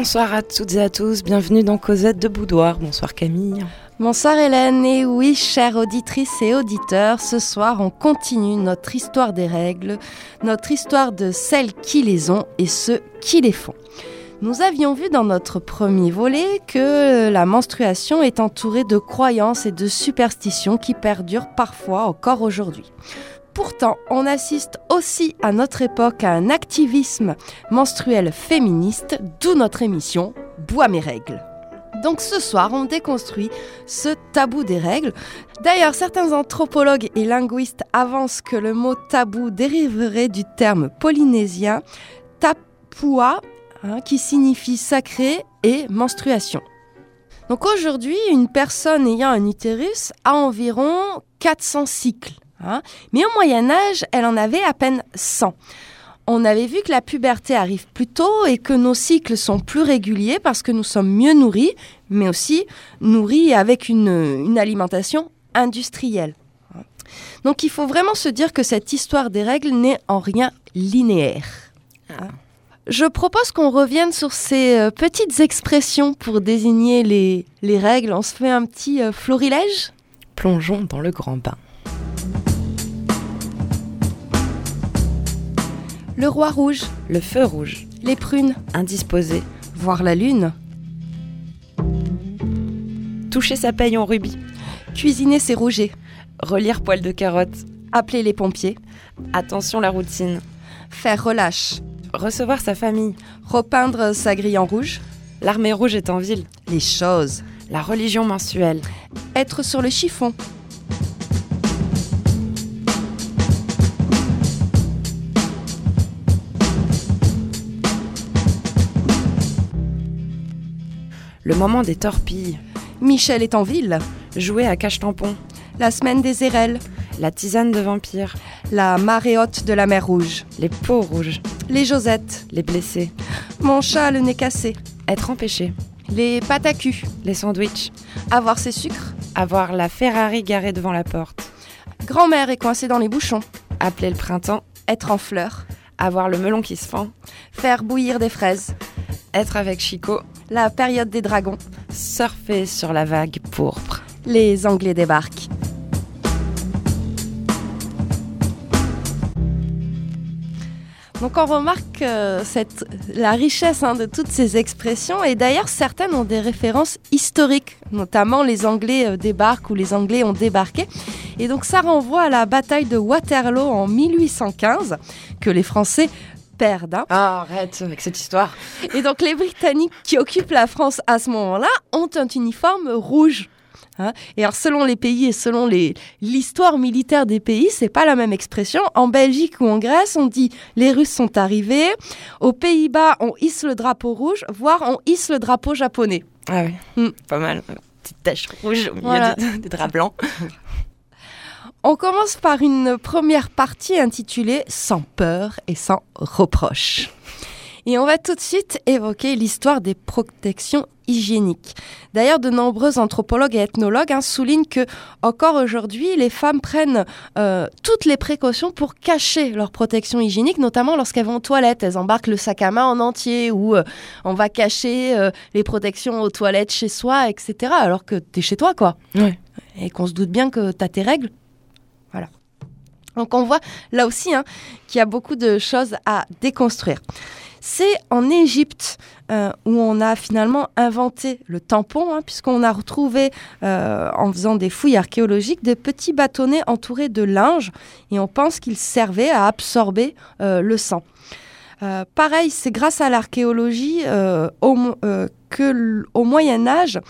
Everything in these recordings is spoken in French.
Bonsoir à toutes et à tous, bienvenue dans Cosette de Boudoir. Bonsoir Camille. Bonsoir Hélène, et oui, chères auditrices et auditeurs, ce soir on continue notre histoire des règles, notre histoire de celles qui les ont et ceux qui les font. Nous avions vu dans notre premier volet que la menstruation est entourée de croyances et de superstitions qui perdurent parfois encore aujourd'hui. Pourtant, on assiste aussi à notre époque à un activisme menstruel féministe, d'où notre émission Bois mes règles. Donc ce soir, on déconstruit ce tabou des règles. D'ailleurs, certains anthropologues et linguistes avancent que le mot tabou dériverait du terme polynésien tapua, hein, qui signifie sacré et menstruation. Donc aujourd'hui, une personne ayant un utérus a environ 400 cycles. Hein. mais au Moyen Âge, elle en avait à peine 100 on avait vu que la puberté arrive plus tôt et que nos cycles sont plus réguliers parce que nous sommes mieux nourris, mais aussi nourris avec une, alimentation industrielle. Donc il faut vraiment se dire que cette histoire des règles n'est en rien linéaire. Ah. Je propose qu'on revienne sur ces euh, petites expressions pour désigner les, règles. On se fait un petit euh, florilège? Plongeons dans le grand bain. Le roi rouge. Le feu rouge. Les prunes. Indisposé. Voir la lune. Toucher sa paille en rubis. Cuisiner ses rougets. Relire poil de carotte. Appeler les pompiers. Attention la routine. Faire relâche. Recevoir sa famille. Repeindre sa grille en rouge. L'armée rouge est en ville. Les choses. La religion mensuelle. Être sur le chiffon. Le moment des torpilles. Michel est en ville. Jouer à cache-tampon. La semaine des érelles. La tisane de vampire. La marée haute de la mer Rouge. Les peaux rouges. Les Josettes. Les blessés. Mon chat le nez cassé. Être empêché. Les pâtes à cul. Les sandwichs. Avoir ses sucres. Avoir la Ferrari garée devant la porte. Grand-mère est coincée dans les bouchons. Appeler le printemps. Être en fleurs. Avoir le melon qui se fend. Faire bouillir des fraises. Être avec Chico. La période des dragons. Surfer sur la vague pourpre. Les Anglais débarquent. Donc on remarque euh, cette, la richesse hein, de toutes ces expressions et d'ailleurs certaines ont des références historiques, notamment les Anglais euh, débarquent ou les Anglais ont débarqué. Et donc ça renvoie à la bataille de Waterloo en 1815 que les Français Hein. Ah, arrête avec cette histoire. Et donc les Britanniques qui occupent la France à ce moment-là ont un uniforme rouge. Hein. et alors, selon les pays et selon l'histoire militaire des pays, c'est pas la même expression. En Belgique ou en Grèce, on dit les Russes sont arrivés. Aux Pays-Bas, on hisse le drapeau rouge, voire on hisse le drapeau japonais. Ah oui, hmm. pas mal. Petite tache rouge au milieu des draps blancs. On commence par une première partie intitulée Sans peur et sans reproche. Et on va tout de suite évoquer l'histoire des protections hygiéniques. D'ailleurs, de nombreux anthropologues et ethnologues hein, soulignent que encore aujourd'hui, les femmes prennent euh, toutes les précautions pour cacher leur protection hygiénique, notamment lorsqu'elles vont aux toilettes. Elles embarquent le sac à main en entier ou euh, on va cacher euh, les protections aux toilettes chez soi, etc. Alors que tu es chez toi, quoi. Et qu'on se doute bien que tu as tes règles. Donc on voit là aussi hein, qu'il y a beaucoup de choses à déconstruire. C'est en Égypte euh, où on a finalement inventé le tampon, hein, puisqu'on a retrouvé, euh, en faisant des fouilles archéologiques, des petits bâtonnets entourés de linge, et on pense qu'ils servaient à absorber euh, le sang. Pareil, c'est grâce à l'archéologie que au Moyen Âge,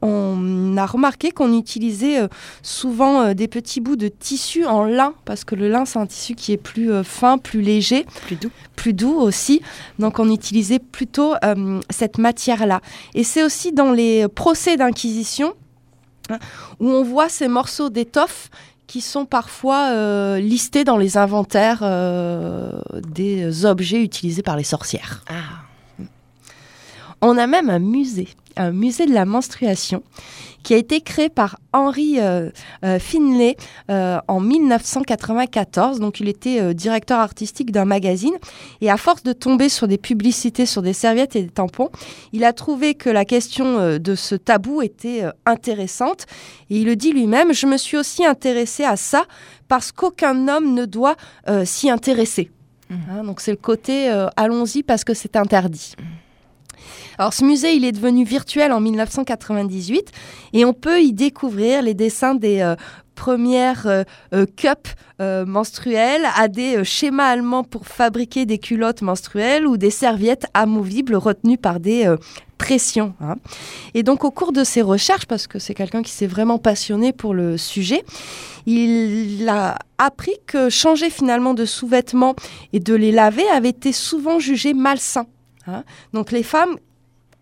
on a remarqué qu'on utilisait euh, souvent euh, des petits bouts de tissu en lin, parce que le lin, c'est un tissu qui est plus euh, fin, plus léger. Plus doux. Plus doux aussi. Donc on utilisait plutôt cette matière-là. Et c'est aussi dans les procès d'inquisition hein, où on voit ces morceaux d'étoffe qui sont parfois listés dans les inventaires des objets utilisés par les sorcières. Ah. On a même un musée, un musée de la menstruation, qui a été créé par Henry euh, euh, Finlay euh, en 1994. Donc il était directeur artistique d'un magazine et à force de tomber sur des publicités sur des serviettes et des tampons, il a trouvé que la question de ce tabou était intéressante et il le dit lui-même, je me suis aussi intéressé à ça parce qu'aucun homme ne doit s'y intéresser. Mmh. Hein, donc c'est le côté allons-y parce que c'est interdit. Mmh. Alors ce musée, il est devenu virtuel en 1998 et on peut y découvrir les dessins des euh, premières euh, euh, cups menstruelles à des schémas allemands pour fabriquer des culottes menstruelles ou des serviettes amovibles retenues par des pressions. Hein. Et donc au cours de ses recherches, parce que c'est quelqu'un qui s'est vraiment passionné pour le sujet, il a appris que changer finalement de sous-vêtements et de les laver avait été souvent jugé malsain. Hein. Donc les femmes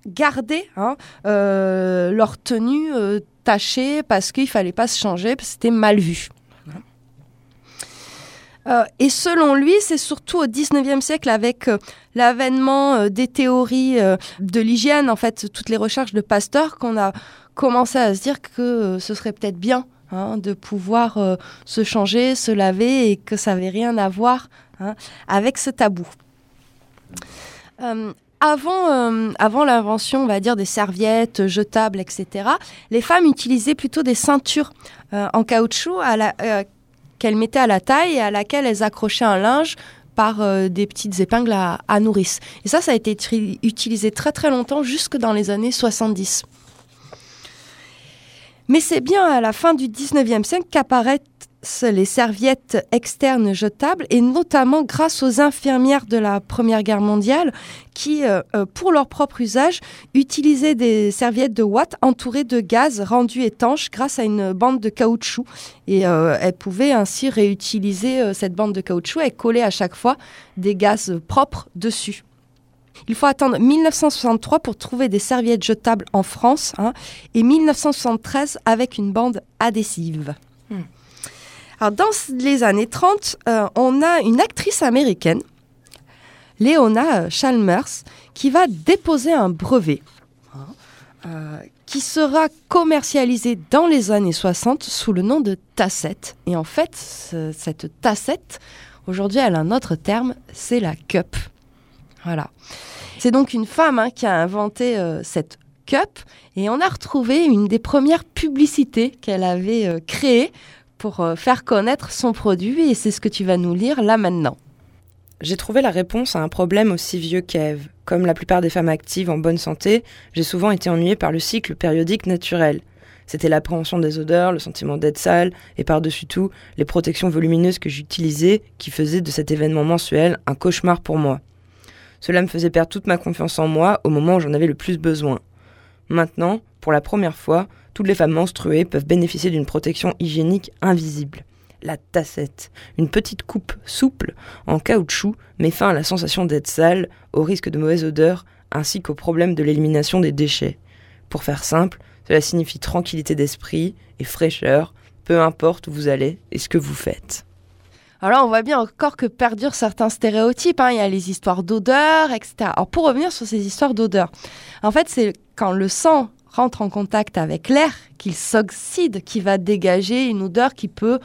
garder hein, euh, leur tenue euh, tachée parce qu'il fallait pas se changer, parce que c'était mal vu. Euh, et selon lui, c'est surtout au 19e siècle, avec l'avènement des théories de l'hygiène, en fait, toutes les recherches de Pasteur, qu'on a commencé à se dire que ce serait peut-être bien hein, de pouvoir se changer, se laver, et que ça n'avait rien à voir hein, avec ce tabou avant, euh, avant l'invention, on va dire, des serviettes jetables, etc., les femmes utilisaient plutôt des ceintures euh, en caoutchouc euh, qu'elles mettaient à la taille et à laquelle elles accrochaient un linge par des petites épingles à, à, nourrice. Et ça, ça a été utilisé très très longtemps, jusque dans les années 70. Mais c'est bien à la fin du 19e siècle qu'apparaît les serviettes externes jetables et notamment grâce aux infirmières de la Première Guerre mondiale qui, euh, euh, pour leur propre usage, utilisaient des serviettes de Watt entourées de gaz rendus étanches grâce à une bande de caoutchouc. Et euh, elles pouvaient ainsi réutiliser cette bande de caoutchouc et coller à chaque fois des gaz propres dessus. Il faut attendre 1963 pour trouver des serviettes jetables en France hein, et 1973 avec une bande adhésive. Hmm. Dans les années 30, euh, on a une actrice américaine, Leona Chalmers, qui va déposer un brevet euh, qui sera commercialisé dans les années 60 sous le nom de tassette. Et en fait, cette tassette, aujourd'hui, elle a un autre terme, c'est la cup. Voilà. C'est donc une femme hein, qui a inventé euh, cette cup et on a retrouvé une des premières publicités qu'elle avait créées pour euh, faire connaître son produit et c'est ce que tu vas nous lire là maintenant. J'ai trouvé la réponse à un problème aussi vieux qu'Ève. Comme la plupart des femmes actives en bonne santé, j'ai souvent été ennuyée par le cycle périodique naturel. C'était l'appréhension des odeurs, le sentiment d'être sale, et par-dessus tout, les protections volumineuses que j'utilisais qui faisaient de cet événement mensuel un cauchemar pour moi. Cela me faisait perdre toute ma confiance en moi au moment où j'en avais le plus besoin. Maintenant, pour la première fois, toutes les femmes menstruées peuvent bénéficier d'une protection hygiénique invisible. La tassette, une petite coupe souple en caoutchouc, met fin à la sensation d'être sale, au risque de mauvaise odeur, ainsi qu'au problème de l'élimination des déchets. Pour faire simple, cela signifie tranquillité d'esprit et fraîcheur, peu importe où vous allez et ce que vous faites. Alors on voit bien encore que perdurent certains stéréotypes. Hein. Il y a les histoires d'odeur, etc. Alors pour revenir sur ces histoires d'odeur, en fait c'est quand le sang rentre en contact avec l'air, qu'il s'oxyde, qui va dégager une odeur qui peut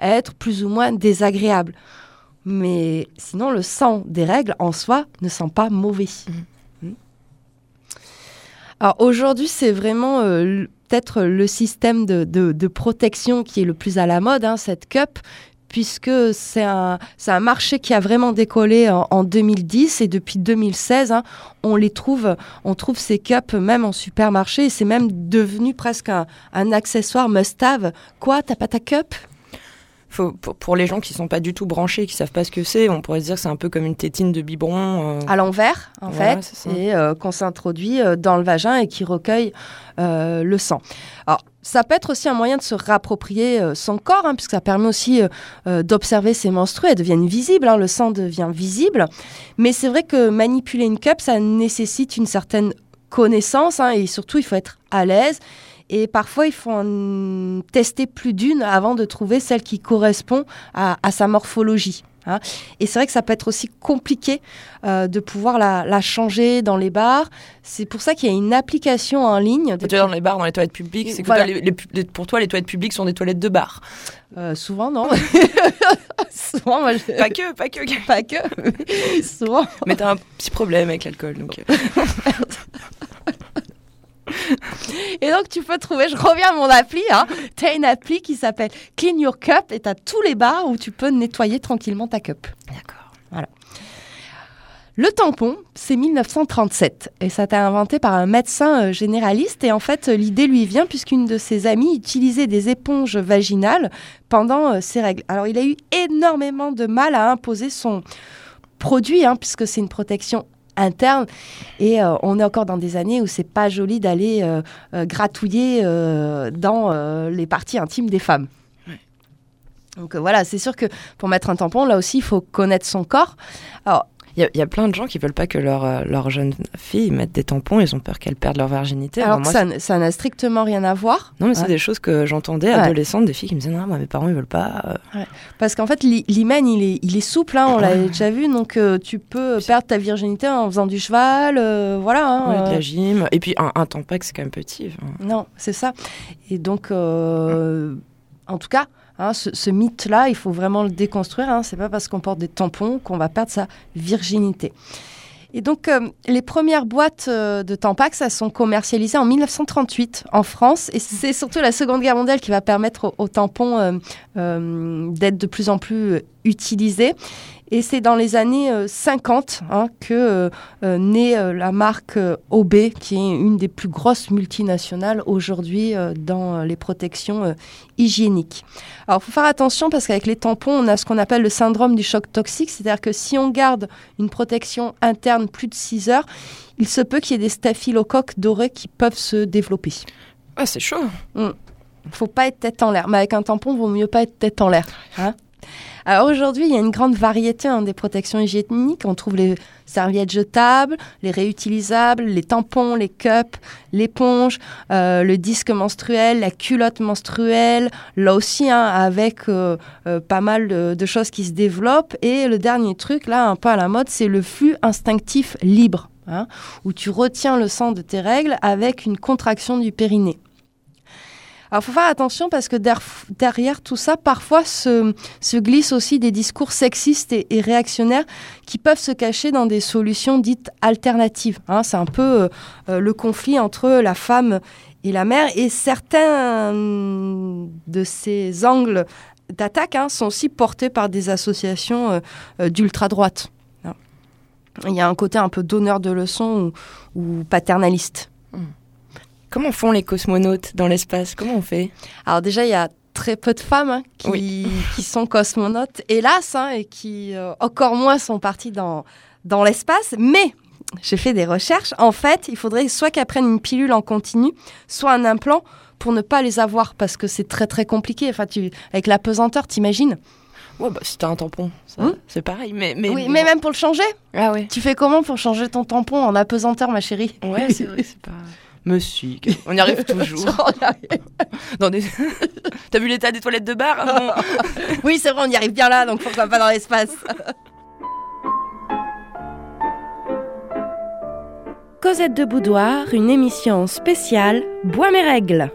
être plus ou moins désagréable. Mais sinon, le sang des règles en soi ne sent pas mauvais. Mmh. Mmh. Alors aujourd'hui, c'est vraiment euh, peut-être le système de, protection qui est le plus à la mode, hein, cette cup, puisque c'est un, un, marché qui a vraiment décollé en, 2010 et depuis 2016, hein, on les trouve, on trouve ces cups même en supermarché et c'est même devenu presque un, un accessoire must-have. Quoi, t'as pas ta cup? Faut, pour, les gens qui sont pas du tout branchés, qui savent pas ce que c'est, on pourrait se dire que c'est un peu comme une tétine de biberon. Euh. À l'envers, en fait, et euh, qu'on s'introduit euh, dans le vagin et qui recueille le sang. Alors, ça peut être aussi un moyen de se réapproprier son corps, hein, puisque ça permet aussi d'observer ses menstrues. Elles deviennent visibles, hein, le sang devient visible. Mais c'est vrai que manipuler une cup, ça nécessite une certaine connaissance, hein, et surtout, il faut être à l'aise. Et parfois, il faut en tester plus d'une avant de trouver celle qui correspond à, sa morphologie. Hein. Et c'est vrai que ça peut être aussi compliqué euh, de pouvoir la, changer dans les bars. C'est pour ça qu'il y a une application en ligne. Tu dans les bars, dans les toilettes publiques, c'est que pour toi, les toilettes publiques sont des toilettes de bar. Euh, souvent, non. souvent, moi, Pas que, pas que. Pas que. souvent. Mais t'as un petit problème avec l'alcool, donc. Euh. Et donc, tu peux trouver, je reviens à mon appli, hein, tu as une appli qui s'appelle Clean Your Cup et tu as tous les bars où tu peux nettoyer tranquillement ta cup. D'accord. Voilà. Le tampon, c'est 1937 et ça a été inventé par un médecin euh, généraliste et en fait l'idée lui vient puisqu'une de ses amies utilisait des éponges vaginales pendant euh, ses règles. Alors il a eu énormément de mal à imposer son produit hein, puisque c'est une protection interne. Et euh, on est encore dans des années où c'est pas joli d'aller euh, euh, gratouiller dans les parties intimes des femmes. Donc voilà, c'est sûr que pour mettre un tampon, là aussi, il faut connaître son corps. Alors, il y, a plein de gens qui veulent pas que leur, euh, leur jeune fille mette des tampons, ils ont peur qu'elle perde leur virginité. Alors, ça n'a strictement rien à voir. Non, mais c'est des choses que j'entendais adolescentes, des filles qui me disaient non, moi, mes parents ils veulent pas. Euh. Parce qu'en fait, l'hymen il est, il est souple, hein, on l'a déjà vu, donc euh, tu peux perdre ta virginité en faisant du cheval, voilà. Hein, de la gym. Et puis un, un tampax c'est quand même petit. Non, c'est ça. Et donc, en tout cas, Hein, ce, mythe-là, il faut vraiment le déconstruire. Hein. C'est pas parce qu'on porte des tampons qu'on va perdre sa virginité. Et donc, euh, les premières boîtes euh, de Tampax, elles sont commercialisées en 1938 en France. Et c'est surtout la Seconde Guerre mondiale qui va permettre aux, tampons euh, d'être de plus en plus utilisés. Et c'est dans les années 50 euh, hein, que euh, euh, naît la marque OB, qui est une des plus grosses multinationales aujourd'hui dans les protections hygiéniques. Alors, il faut faire attention parce qu'avec les tampons, on a ce qu'on appelle le syndrome du choc toxique, c'est-à-dire que si on garde une protection interne plus de 6 heures, il se peut qu'il y ait des staphylocoques dorés qui peuvent se développer. Ah, c'est chaud. Il ne faut pas être tête en l'air. Mais avec un tampon, il vaut mieux pas être tête en l'air. Hein alors aujourd'hui, il y a une grande variété hein, des protections hygiéniques. On trouve les serviettes jetables, les réutilisables, les tampons, les cups, l'éponge, euh, le disque menstruel, la culotte menstruelle, là aussi hein, avec euh, euh, pas mal de, choses qui se développent. Et le dernier truc, là, un peu à la mode, c'est le flux instinctif libre. Hein, où tu retiens le sang de tes règles avec une contraction du périnée. Alors, faut faire attention parce que derrière tout ça, parfois se, se glissent aussi des discours sexistes et, réactionnaires qui peuvent se cacher dans des solutions dites alternatives. Hein. c'est un peu euh, euh, le conflit entre la femme et la mère. Et certains de ces angles d'attaque hein, sont aussi portés par des associations euh, d'ultra-droite. Hein. Il y a un côté un peu donneur de leçons ou, paternaliste. Mmh. Comment font les cosmonautes dans l'espace? Comment on fait? Alors déjà, il y a très peu de femmes hein, qui, sont cosmonautes, hélas, hein, et qui euh, encore moins sont parties dans, dans l'espace. Mais j'ai fait des recherches. En fait, il faudrait soit qu'elles prennent une pilule en continu, soit un implant pour ne pas les avoir, parce que c'est très très compliqué. Enfin, tu, avec la pesanteur, t'imagines? Ouais, bah, si t'as un tampon, hmm c'est pareil. Mais, mais, oui, mais même pour le changer Ah ouais. Tu fais comment pour changer ton tampon en apesanteur, ma chérie? Ouais, c'est vrai, c'est pas... Monsieur, on y arrive toujours. T'as vu l'état des toilettes de bar Oui, c'est vrai, on y arrive bien là, donc pourquoi pas dans l'espace Cosette de Boudoir, une émission spéciale Bois mes règles.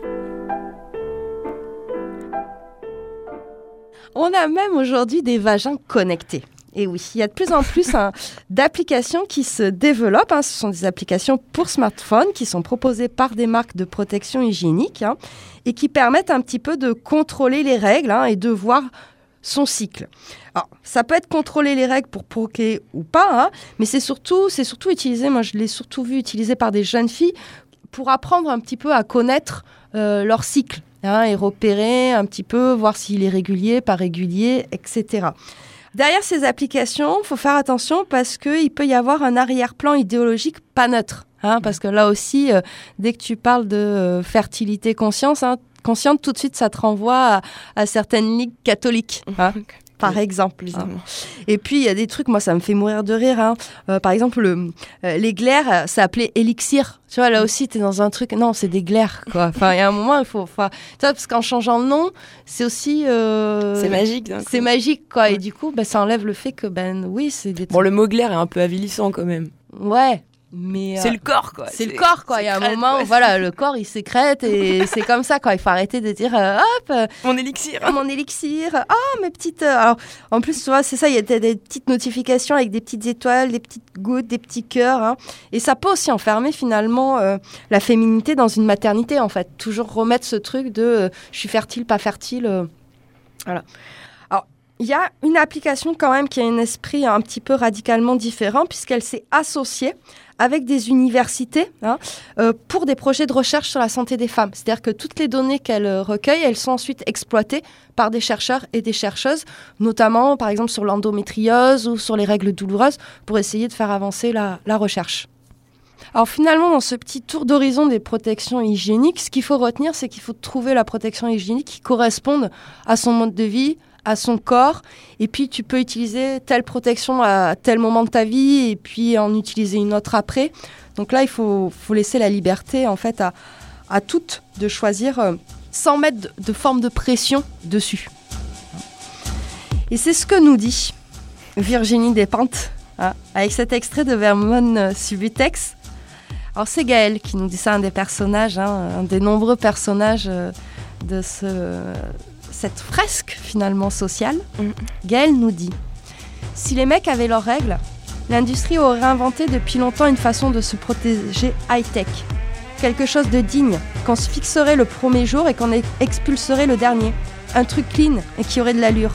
On a même aujourd'hui des vagins connectés. Et oui, il y a de plus en plus hein, d'applications qui se développent. Hein. Ce sont des applications pour smartphone qui sont proposées par des marques de protection hygiénique hein, et qui permettent un petit peu de contrôler les règles et de voir son cycle. Alors, ça peut être contrôler les règles pour proquer ou pas, mais c'est surtout, c'est surtout utilisé, moi je l'ai surtout vu utilisé par des jeunes filles pour apprendre un petit peu à connaître euh, leur cycle et repérer un petit peu, voir s'il est régulier, pas régulier, etc. Derrière ces applications, faut faire attention parce qu'il peut y avoir un arrière-plan idéologique pas neutre. Hein, parce que là aussi, euh, dès que tu parles de euh, fertilité conscience, hein, consciente, tout de suite, ça te renvoie à, certaines ligues catholiques. Hein. Par exemple. Évidemment. Et puis il y a des trucs, moi ça me fait mourir de rire. hein. Euh, par exemple, le, euh, les glaires, euh, c'est appelé élixir. Tu vois, là aussi, tu es dans un truc. Non, c'est des glaires, quoi. Enfin, il y a un moment, il faut. Enfin, tu vois, parce qu'en changeant le nom, c'est aussi. euh, C'est magique. C'est magique, quoi. Et du coup, bah, ça enlève le fait que, ben oui, c'est des Bon, le mot glaire est un peu avilissant quand même. Ouais, mais. C'est euh, le corps, quoi. c'est le corps, quoi. Il y a un moment où, voilà, le corps, il sécrète et c'est comme ça, quoi. Il faut arrêter de dire, euh, hop, euh, Mon élixir. mon élixir, oh, mes petites. euh, Alors, en plus, tu vois, c'est ça, il y a des, des petites notifications avec des petites étoiles, des petites gouttes, des petits cœurs. hein. Et ça peut aussi enfermer, finalement, euh, la féminité dans une maternité, en fait. Toujours remettre ce truc de euh, je suis fertile, pas fertile. euh, Voilà. Il y a une application quand même qui a un esprit un petit peu radicalement différent, puisqu'elle s'est associée avec des universités hein, euh, pour des projets de recherche sur la santé des femmes. C'est-à-dire que toutes les données qu'elle euh, recueille, elles sont ensuite exploitées par des chercheurs et des chercheuses, notamment par exemple sur l'endométriose ou sur les règles douloureuses, pour essayer de faire avancer la recherche. Alors finalement, dans ce petit tour d'horizon des protections hygiéniques, ce qu'il faut retenir, c'est qu'il faut trouver la protection hygiénique qui corresponde à son mode de vie, à son corps, et puis tu peux utiliser telle protection à tel moment de ta vie, et puis en utiliser une autre après. Donc là, il faut, faut laisser la liberté en fait à, à toutes de choisir euh, sans mettre de, forme de pression dessus. Et c'est ce que nous dit Virginie Despentes hein, avec cet extrait de Vermont euh, Subutex. Alors c'est Gaël qui nous dit ça, un des personnages, hein, un des nombreux personnages euh, de ce, cette fresque finalement sociale. Mm. Gaël nous dit Si les mecs avaient leurs règles, l'industrie aurait inventé depuis longtemps une façon de se protéger high-tech. Quelque chose de digne, qu'on se fixerait le premier jour et qu'on ex- expulserait le dernier. Un truc clean et qui aurait de l'allure.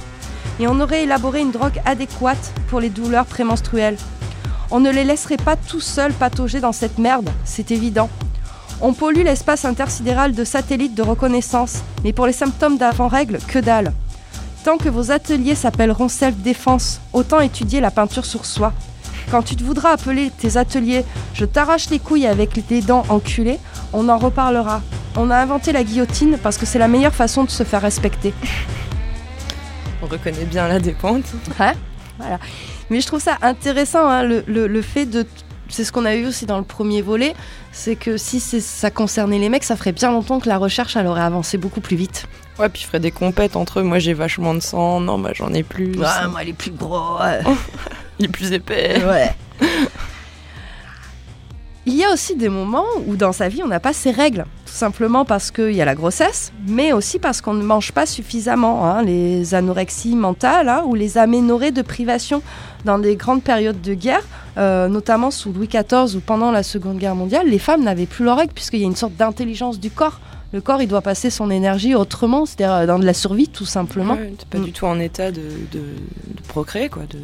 Et on aurait élaboré une drogue adéquate pour les douleurs prémenstruelles. On ne les laisserait pas tout seuls patauger dans cette merde, c'est évident. On pollue l'espace intersidéral de satellites de reconnaissance, mais pour les symptômes d'avant-règle, que dalle. Tant que vos ateliers s'appelleront self-défense, autant étudier la peinture sur soi. Quand tu te voudras appeler tes ateliers Je t'arrache les couilles avec des dents enculées, on en reparlera. On a inventé la guillotine parce que c'est la meilleure façon de se faire respecter. On reconnaît bien la dépente. Voilà. Mais je trouve ça intéressant, hein, le, le- le fait de. C'est ce qu'on a eu aussi dans le premier volet, c'est que si ça concernait les mecs, ça ferait bien longtemps que la recherche elle aurait avancé beaucoup plus vite. Ouais, puis je ferais des compètes entre eux. Moi, j'ai vachement de sang. Non, moi, j'en ai plus. moi, les plus gros. ouais. Il est plus épais. Ouais. Il y a aussi des moments où dans sa vie on n'a pas ses règles, tout simplement parce qu'il y a la grossesse, mais aussi parce qu'on ne mange pas suffisamment. hein, les anorexies mentales hein, ou les aménorrhées de privation dans des grandes périodes de guerre, euh, notamment sous Louis XIV ou pendant la Seconde Guerre mondiale, les femmes n'avaient plus leurs règles puisqu'il y a une sorte d'intelligence du corps. Le corps, il doit passer son énergie autrement, c'est-à-dire euh, dans de la survie, tout simplement. Ouais, t'es pas Mm. du tout en état de, de, de procréer, quoi. De...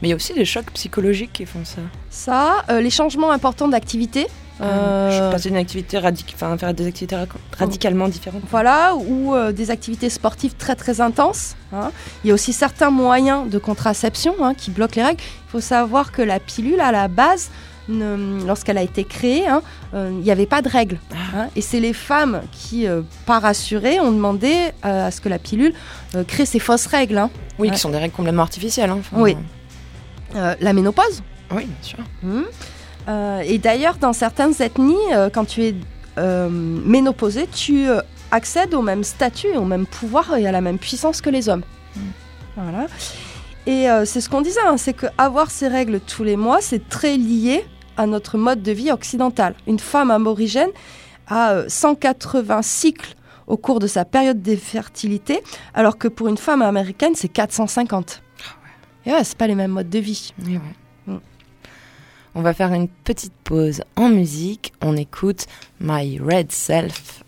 Mais il y a aussi des chocs psychologiques qui font ça. Ça, euh, les changements importants d'activité. euh, Je d'une activité radic... enfin, faire des activités radicalement différentes. Voilà, ou euh, des activités sportives très très intenses. hein. Il y a aussi certains moyens de contraception hein, qui bloquent les règles. Il faut savoir que la pilule, à la base, lorsqu'elle a été créée, hein, euh, il n'y avait pas de règles. hein. et c'est les femmes qui, euh, pas rassurées, ont demandé euh, à ce que la pilule crée ces fausses règles. hein. Oui, qui sont des règles complètement artificielles. Enfin, Oui. Euh, la ménopause. Oui, bien sûr. Mhm. Euh, et d'ailleurs, dans certaines ethnies, euh, quand tu es euh, ménopausé, tu accèdes au même statut, au même pouvoir et à la même puissance que les hommes. Mm. Voilà. Et c'est ce qu'on disait, hein, c'est qu'avoir ces règles tous les mois, c'est très lié à notre mode de vie occidental. Une femme aborigène a euh, 180 cycles au cours de sa période de fertilité, alors que pour une femme américaine, c'est 450. Et ouais, c'est pas les mêmes modes de vie. Et ouais. Mm. On va faire une petite pause en musique. On écoute My Red Self.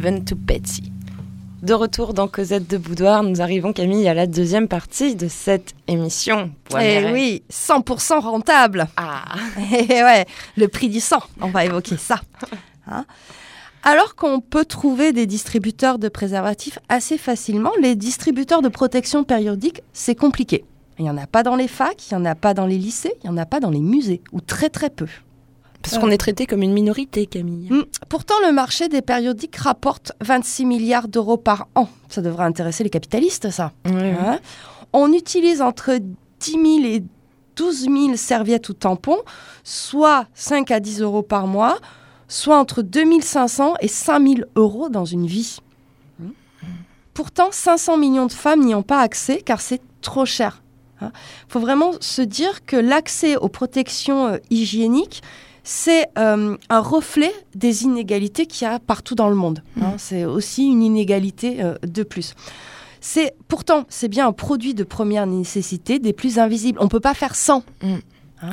De to retour dans Cosette de Boudoir, nous arrivons Camille à la deuxième partie de cette émission. Et Eh oui, 100% rentable. Ah, Et ouais, le prix du sang, on va évoquer ça. Hein Alors qu'on peut trouver des distributeurs de préservatifs assez facilement, les distributeurs de protection périodique, c'est compliqué. Il n'y en a pas dans les facs, il n'y en a pas dans les lycées, il n'y en a pas dans les musées, ou très très peu. Parce qu'on est traité comme une minorité, Camille. Mm. Pourtant, le marché des périodiques rapporte 26 milliards d'euros par an. Ça devrait intéresser les capitalistes, ça. Ouais, Hein On utilise entre 10 000 et 12 000 serviettes ou tampons, soit 5 à 10 euros par mois, soit entre 2 500 et 5 000 euros dans une vie. Pourtant, 500 millions de femmes n'y ont pas accès car c'est trop cher. Il faut vraiment se dire que l'accès aux protections euh, hygiéniques, c'est euh, un reflet des inégalités qu'il y a partout dans le monde. hein. C'est aussi une inégalité euh, de plus. C'est pourtant c'est bien un produit de première nécessité, des plus invisibles. On peut pas faire sans. Hein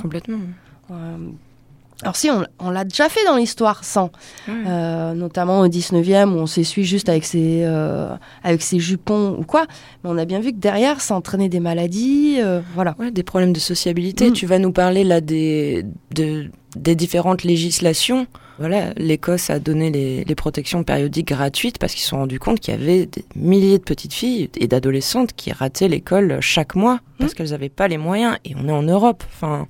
Complètement. Euh, alors si on, on l'a déjà fait dans l'histoire sans, Ouais. Euh, notamment au 19e où on s'essuie juste avec ses euh, avec ses jupons ou quoi. Mais on a bien vu que derrière ça entraînait des maladies. euh, voilà. Ouais, des problèmes de sociabilité. Mm. Tu vas nous parler là des, de, des différentes législations. Voilà, l'Écosse a donné les, les protections périodiques gratuites parce qu'ils se sont rendus compte qu'il y avait des milliers de petites filles et d'adolescentes qui rataient l'école chaque mois parce qu'elles n'avaient pas les moyens. Et on est en Europe. Enfin,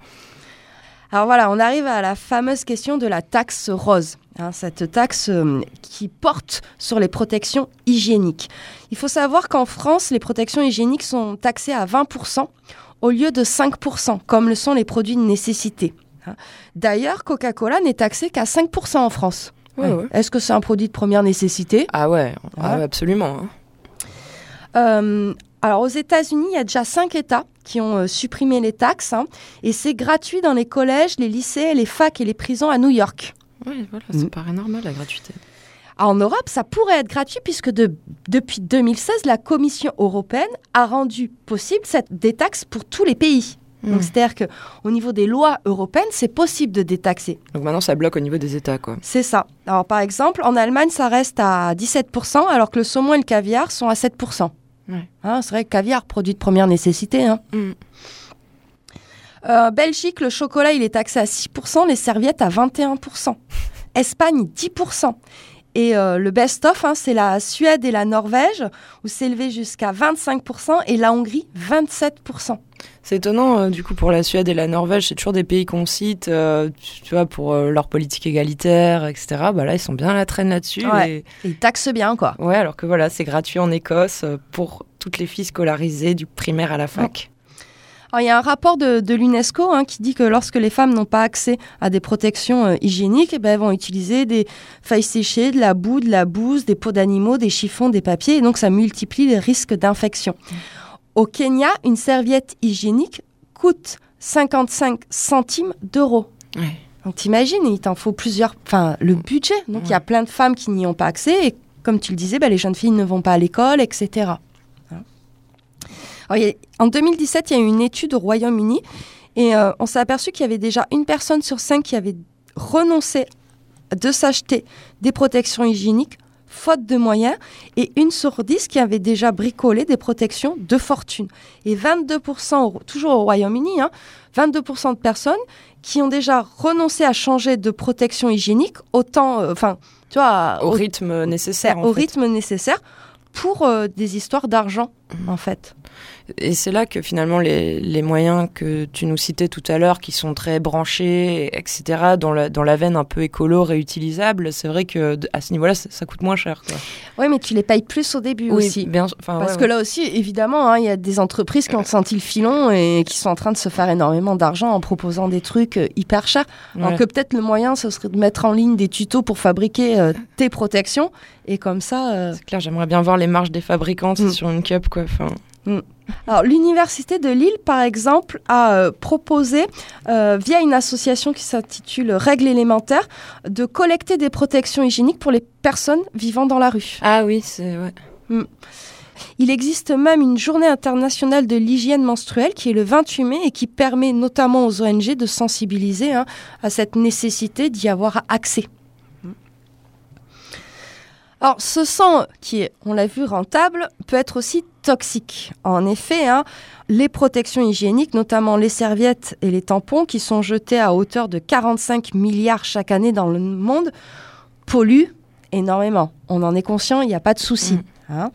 Alors voilà, on arrive à la fameuse question de la taxe rose. hein, cette taxe euh, qui porte sur les protections hygiéniques. Il faut savoir qu'en France, les protections hygiéniques sont taxées à 20% au lieu de 5%, comme le sont les produits de nécessité. hein. D'ailleurs, Coca-Cola n'est taxé qu'à 5% en France. Ouais, ouais. Est-ce que c'est un produit de première nécessité? Ah ouais, ah Ouais. absolument. hein. Euh, alors aux États-Unis, il y a déjà cinq États qui ont euh, supprimé les taxes hein, et c'est gratuit dans les collèges, les lycées, les facs et les prisons à New York. Ouais, voilà, ça Mm. paraît normal la gratuité. Ah, En Europe, ça pourrait être gratuit puisque de- depuis 2016, la Commission européenne a rendu possible cette détaxe pour tous les pays. Donc Mm. c'est-à-dire qu'au niveau des lois européennes, c'est possible de détaxer. Donc maintenant, ça bloque au niveau des États, quoi. C'est ça. Alors par exemple, en Allemagne, ça reste à 17%, alors que le saumon et le caviar sont à 7%. Ouais. Hein, c'est vrai que caviar, produit de première nécessité. Hein. Mm. Euh, Belgique, le chocolat, il est taxé à 6%, les serviettes à 21%. Espagne, 10%. Et euh, le best-of, hein, c'est la Suède et la Norvège, où c'est élevé jusqu'à 25%, et la Hongrie, 27%. C'est étonnant, euh, du coup, pour la Suède et la Norvège, c'est toujours des pays qu'on cite, euh, tu vois, pour euh, leur politique égalitaire, etc. Bah là, ils sont bien à la traîne là-dessus. Ouais. et- Et ils taxent bien, quoi. Ouais, alors que voilà, c'est gratuit en Écosse euh, pour toutes les filles scolarisées du primaire à la fac. Alors, il y a un rapport de, de l'UNESCO hein, qui dit que lorsque les femmes n'ont pas accès à des protections euh, hygiéniques, eh ben, elles vont utiliser des feuilles séchées, de la boue, de la bouse, des peaux d'animaux, des chiffons, des papiers, et donc ça multiplie les risques d'infection. Au Kenya, une serviette hygiénique coûte 55 centimes d'euros. Donc t'imagines, il t'en faut plusieurs, enfin le budget. Donc il y a plein de femmes qui n'y ont pas accès et comme tu le disais, bah, les jeunes filles ne vont pas à l'école, etc. Hein. Alors, a- en 2017, il y a eu une étude au Royaume-Uni et euh, on s'est aperçu qu'il y avait déjà une personne sur cinq qui avait renoncé de s'acheter des protections hygiéniques faute de moyens et une sur dix qui avait déjà bricolé des protections de fortune. Et 22%, au- toujours au Royaume-Uni, hein, 22% de personnes qui ont déjà renoncé à changer de protection hygiénique autant, euh, enfin, tu vois, Au au, rythme nécessaire, en au fait. rythme nécessaire pour euh, des histoires d'argent, en fait. Et c'est là que finalement les, les moyens que tu nous citais tout à l'heure, qui sont très branchés, etc., dans la, dans la veine un peu écolo, réutilisable, c'est vrai que à ce niveau-là, ça, ça coûte moins cher. Oui, mais tu les payes plus au début aussi. bien Parce ouais, que ouais. là aussi, évidemment, hein, il y a des entreprises qui ont senti le filon et qui sont en train de se faire énormément d'argent en proposant des trucs euh, hyper chers. Alors Ouais. que peut-être le moyen, ce serait de mettre en ligne des tutos pour fabriquer euh, tes protections. Et comme ça... euh, C'est clair, j'aimerais bien voir les marges des fabricantes Mm. sur une cup, quoi. Enfin, Alors, l'Université de Lille, par exemple, a euh, proposé, euh, via une association qui s'intitule Règles élémentaires, de collecter des protections hygiéniques pour les personnes vivant dans la rue. Ah oui, c'est ouais. Il existe même une journée internationale de l'hygiène menstruelle qui est le 28 mai et qui permet notamment aux ONG de sensibiliser hein, à cette nécessité d'y avoir accès. Alors, ce sang qui est, on l'a vu, rentable, peut être aussi toxique. En effet, hein, les protections hygiéniques, notamment les serviettes et les tampons, qui sont jetés à hauteur de 45 milliards chaque année dans le monde, polluent énormément. On en est conscient, il n'y a pas de souci. hein.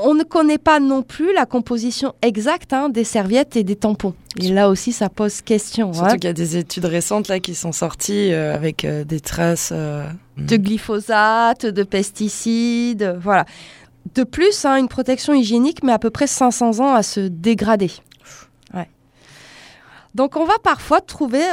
On ne connaît pas non plus la composition exacte hein, des serviettes et des tampons. Et là aussi, ça pose question. Surtout qu'il y a des études récentes là qui sont sorties euh, avec euh, des traces. euh, de glyphosate, de pesticides, voilà. De plus, hein, une protection hygiénique met à peu près 500 ans à se dégrader. Ouais. Donc on va parfois trouver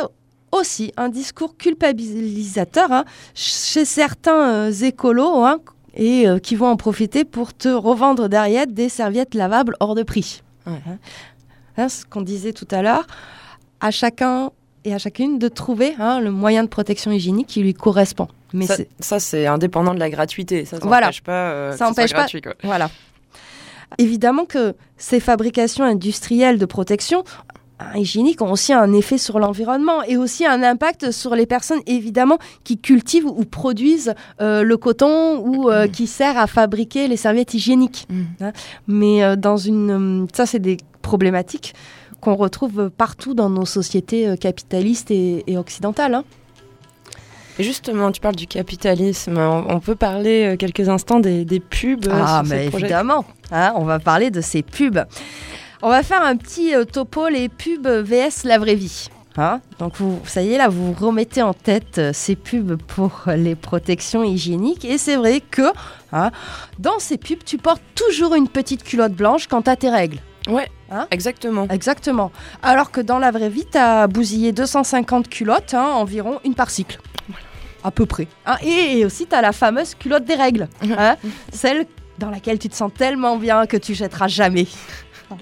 aussi un discours culpabilisateur hein, chez certains euh, écolos hein, et euh, qui vont en profiter pour te revendre derrière des serviettes lavables hors de prix. Ouais. Hein. Ce qu'on disait tout à l'heure, à chacun et à chacune de trouver le moyen de protection hygiénique qui lui correspond. Mais ça, c'est- ça, c'est indépendant de la gratuité. Ça, ça Voilà. n'empêche pas. euh, Ça que ce soit empêche pas- gratuit, quoi. Voilà. Évidemment que ces fabrications industrielles de protection hein, hygiénique ont aussi un effet sur l'environnement et aussi un impact sur les personnes évidemment qui cultivent ou produisent euh, le coton ou euh, qui sert à fabriquer les serviettes hygiéniques. Mm. Mais euh, dans une, euh, ça c'est des problématiques qu'on retrouve partout dans nos sociétés euh, capitalistes et, et occidentales. hein. Justement, tu parles du capitalisme. On, peut parler euh, quelques instants des, des pubs. euh, Ah, sur mais évidemment. Hein, on va parler de ces pubs. On va faire un petit euh, topo, les pubs VS la vraie vie. Hein Donc, vous, ça y est, là, vous remettez en tête euh, ces pubs pour les protections hygiéniques. Et c'est vrai que hein, dans ces pubs, tu portes toujours une petite culotte blanche quand tu as tes règles. Ouais, Hein exactement. Exactement. Alors que dans la vraie vie, tu as bousillé 250 culottes, hein, environ une par cycle. À peu près. Hein, et, et aussi, tu as la fameuse culotte des règles. celle dans laquelle tu te sens tellement bien que tu jetteras jamais.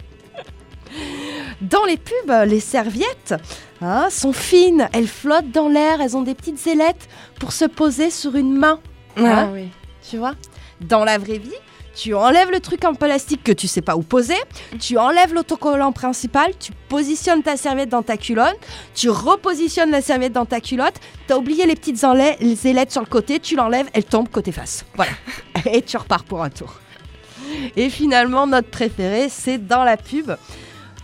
Dans les pubs, les serviettes hein, sont fines, elles flottent dans l'air, elles ont des petites ailettes pour se poser sur une main, Ah, Hein oui. tu vois? Dans la vraie vie, tu enlèves le truc en plastique que tu sais pas où poser, tu enlèves l'autocollant principal, tu positionnes ta serviette dans ta culotte, tu repositionnes la serviette dans ta culotte, t'as oublié les petites les ailettes sur le côté, tu l'enlèves, elle tombe côté face. Voilà. Et tu repars pour un tour. Et finalement, notre préféré, c'est dans la pub.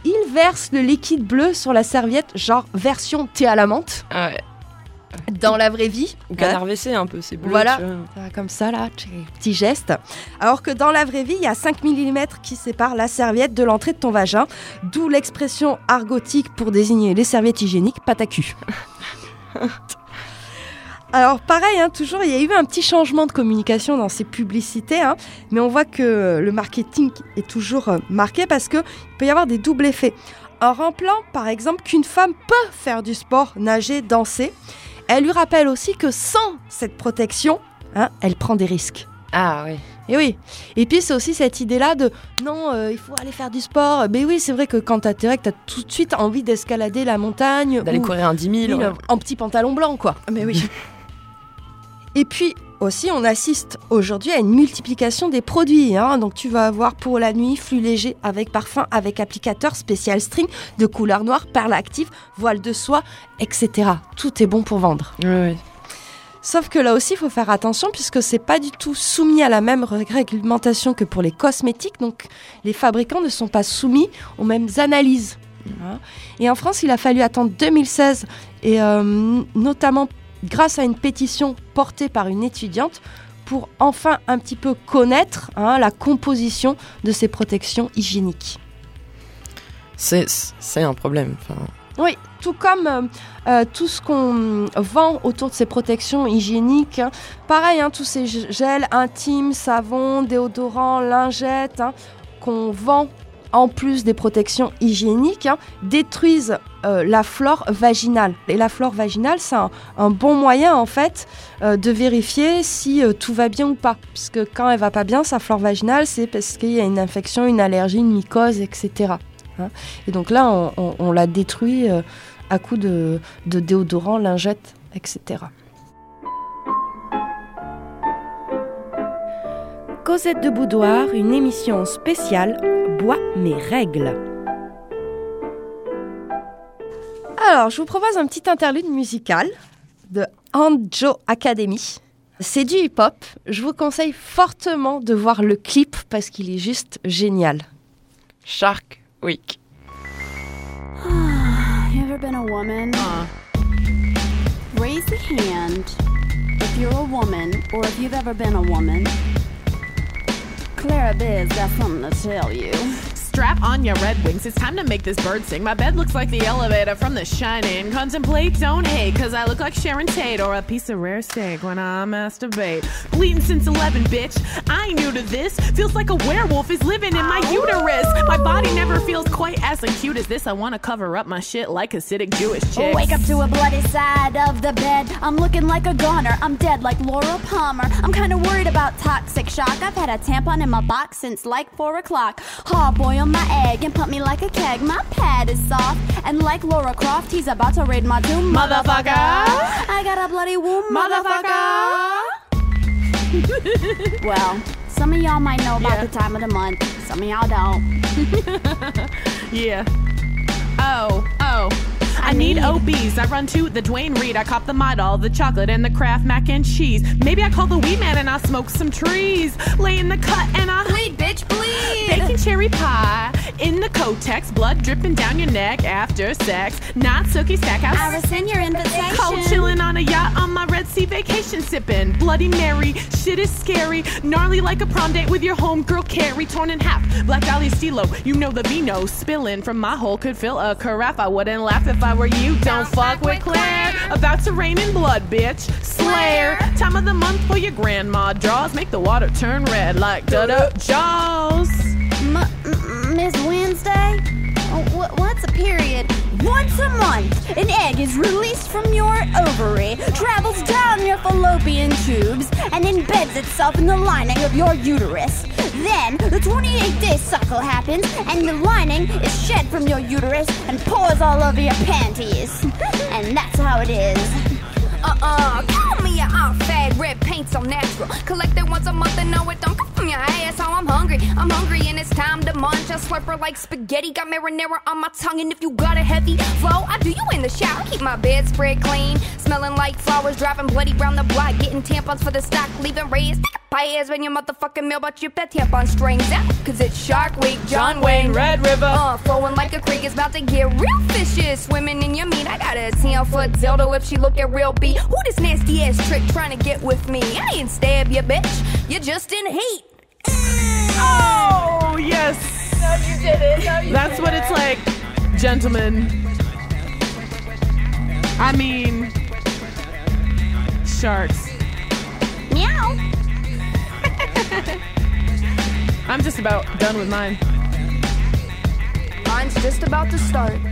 Il verse le liquide bleu sur la serviette, genre version thé à la menthe. Ah ouais. Dans la vraie vie, Ou canard WC un peu, c'est bleu. Voilà. comme ça là, petit geste. Alors que dans la vraie vie, il y a 5 mm qui séparent la serviette de l'entrée de ton vagin, d'où l'expression argotique pour désigner les serviettes hygiéniques pâte à cul. Alors pareil, hein, toujours, il y a eu un petit changement de communication dans ces publicités, hein, mais on voit que le marketing est toujours euh, marqué parce qu'il peut y avoir des doubles effets. En rappelant, par exemple, qu'une femme peut faire du sport, nager, danser, elle lui rappelle aussi que sans cette protection, hein, elle prend des risques. Ah oui. Et oui. Et puis c'est aussi cette idée-là de non, euh, il faut aller faire du sport. Mais oui, c'est vrai que quand t'as tes règles, t'as tout de suite envie d'escalader la montagne. D'aller ou- courir un 10 000. oui, ouais. en petit pantalon blanc, quoi. Mais oui. Et puis aussi, on assiste aujourd'hui à une multiplication des produits. hein. Donc tu vas avoir pour la nuit flux léger avec parfum, avec applicateur spécial string de couleur noire, perles actives, voile de soie, etc. Tout est bon pour vendre. Ouais. Sauf que là aussi, il faut faire attention puisque c'est pas du tout soumis à la même réglementation que pour les cosmétiques. Donc, les fabricants ne sont pas soumis aux mêmes analyses. Hein. Et en France, il a fallu attendre 2016 et euh, notamment grâce à une pétition portée par une étudiante pour enfin un petit peu connaître hein, la composition de ces protections hygiéniques. C'est un problème. Oui, tout comme euh, euh, tout ce qu'on vend autour de ces protections hygiéniques. hein. Pareil, hein, tous ces gels intimes, savons, déodorants, lingettes hein, qu'on vend en plus des protections hygiéniques hein, détruisent euh, la flore vaginale. Et la flore vaginale, c'est un, bon moyen en fait euh, de vérifier si euh, tout va bien ou pas. Puisque quand elle va pas bien, sa flore vaginale, c'est parce qu'il y a une infection, une allergie, une mycose, etc. hein. Et donc là, on, la détruit à coup de, de déodorant, lingettes, etc. Cosette de Boudoir, une émission spéciale Bois mes règles. Alors, je vous propose un petit interlude musical de Anjo Academy. C'est du hip-hop. Je vous conseille fortement de voir le clip parce qu'il est juste génial. Shark Week. You ever been a woman? Raise the hand if you're a woman or if you've ever been a woman. Clara Biz got something to tell you. Strap on your red wings, it's time to make this bird sing. My bed looks like the elevator from The Shining. Contemplate, don't hate, cause I look like Sharon Tate or a piece of rare steak when I masturbate. Bleeding since 11, bitch. I new to this. Feels like a werewolf is living in my uterus. My body never feels quite as acute as this. I wanna cover up my shit like Hasidic Jewish chicks. Wake up to a bloody side of the bed. I'm looking like a goner. I'm dead like Laura Palmer. I'm kinda worried about toxic shock. I've had a tampon in my box since like 4 o'clock. Hard boil my egg and pump me like a keg. My pad is soft. And like Laura Croft, he's about to raid my tomb. Motherfucker. I got a bloody womb, Motherfucker. well, some of y'all might know about Yeah. the time of the month. Some of y'all don't. Yeah. Oh, oh. I need OBs. I run to the Dwayne Reed. I cop the Midol, the chocolate, and the Kraft mac and cheese. Maybe I call the weed man and I smoke some trees. Lay in the cut and I Bleed, bitch, bleed! bacon cherry pie in the Kotex. Blood dripping down your neck after sex. Not Sookie I Stackhouse. rescind your invitation. Cold chillin' on a yacht on my Red Sea vacation sippin'. Bloody Mary, shit is scary. Gnarly like a prom date with your homegirl Carrie. Torn in half, black Dolly Stilo. You know the vino spillin' from my hole could fill a carafe. I wouldn't laugh if I were you. Don't fuck with Claire. About to rain in blood, bitch. Slayer. Time of the month for your grandma draws. Make the water turn red like da da jaws. Miss Wednesday? Oh, wh- what's a period? Once a month, an egg is released from your ovary, travels down your fallopian tubes, and embeds itself in the lining of your uterus. Then, the 28 day cycle happens, and the lining is shed from your uterus and pours all over your panties. and that's how it is. Uh-uh, call me an off fag, red paint so natural. Collect it once a month and know it don't from your ass. So I'm hungry, I'm hungry and it's time to munch. I slurp her like spaghetti, got marinara on my tongue. And if you got a heavy flow, I do you in the shower. Keep my bedspread clean, smelling like flowers, driving bloody round the block, getting tampons for the stock, leaving raised. Pies when your motherfucking mail, but you bet tampon strings out. Cause it's Shark Week, John Wayne, Red River. uh, flowing like a creek is about to get real fishy. Swimming in your meat. I got a 10 foot dildo if she looking real beat. Who this nasty ass trick trying to get with me? I ain't stab you, bitch. You're just in heat. Oh, yes. No, you didn't. That's what it's like, gentlemen. I mean, sharks. Meow. I'm just about done with mine. Mine's just about to start.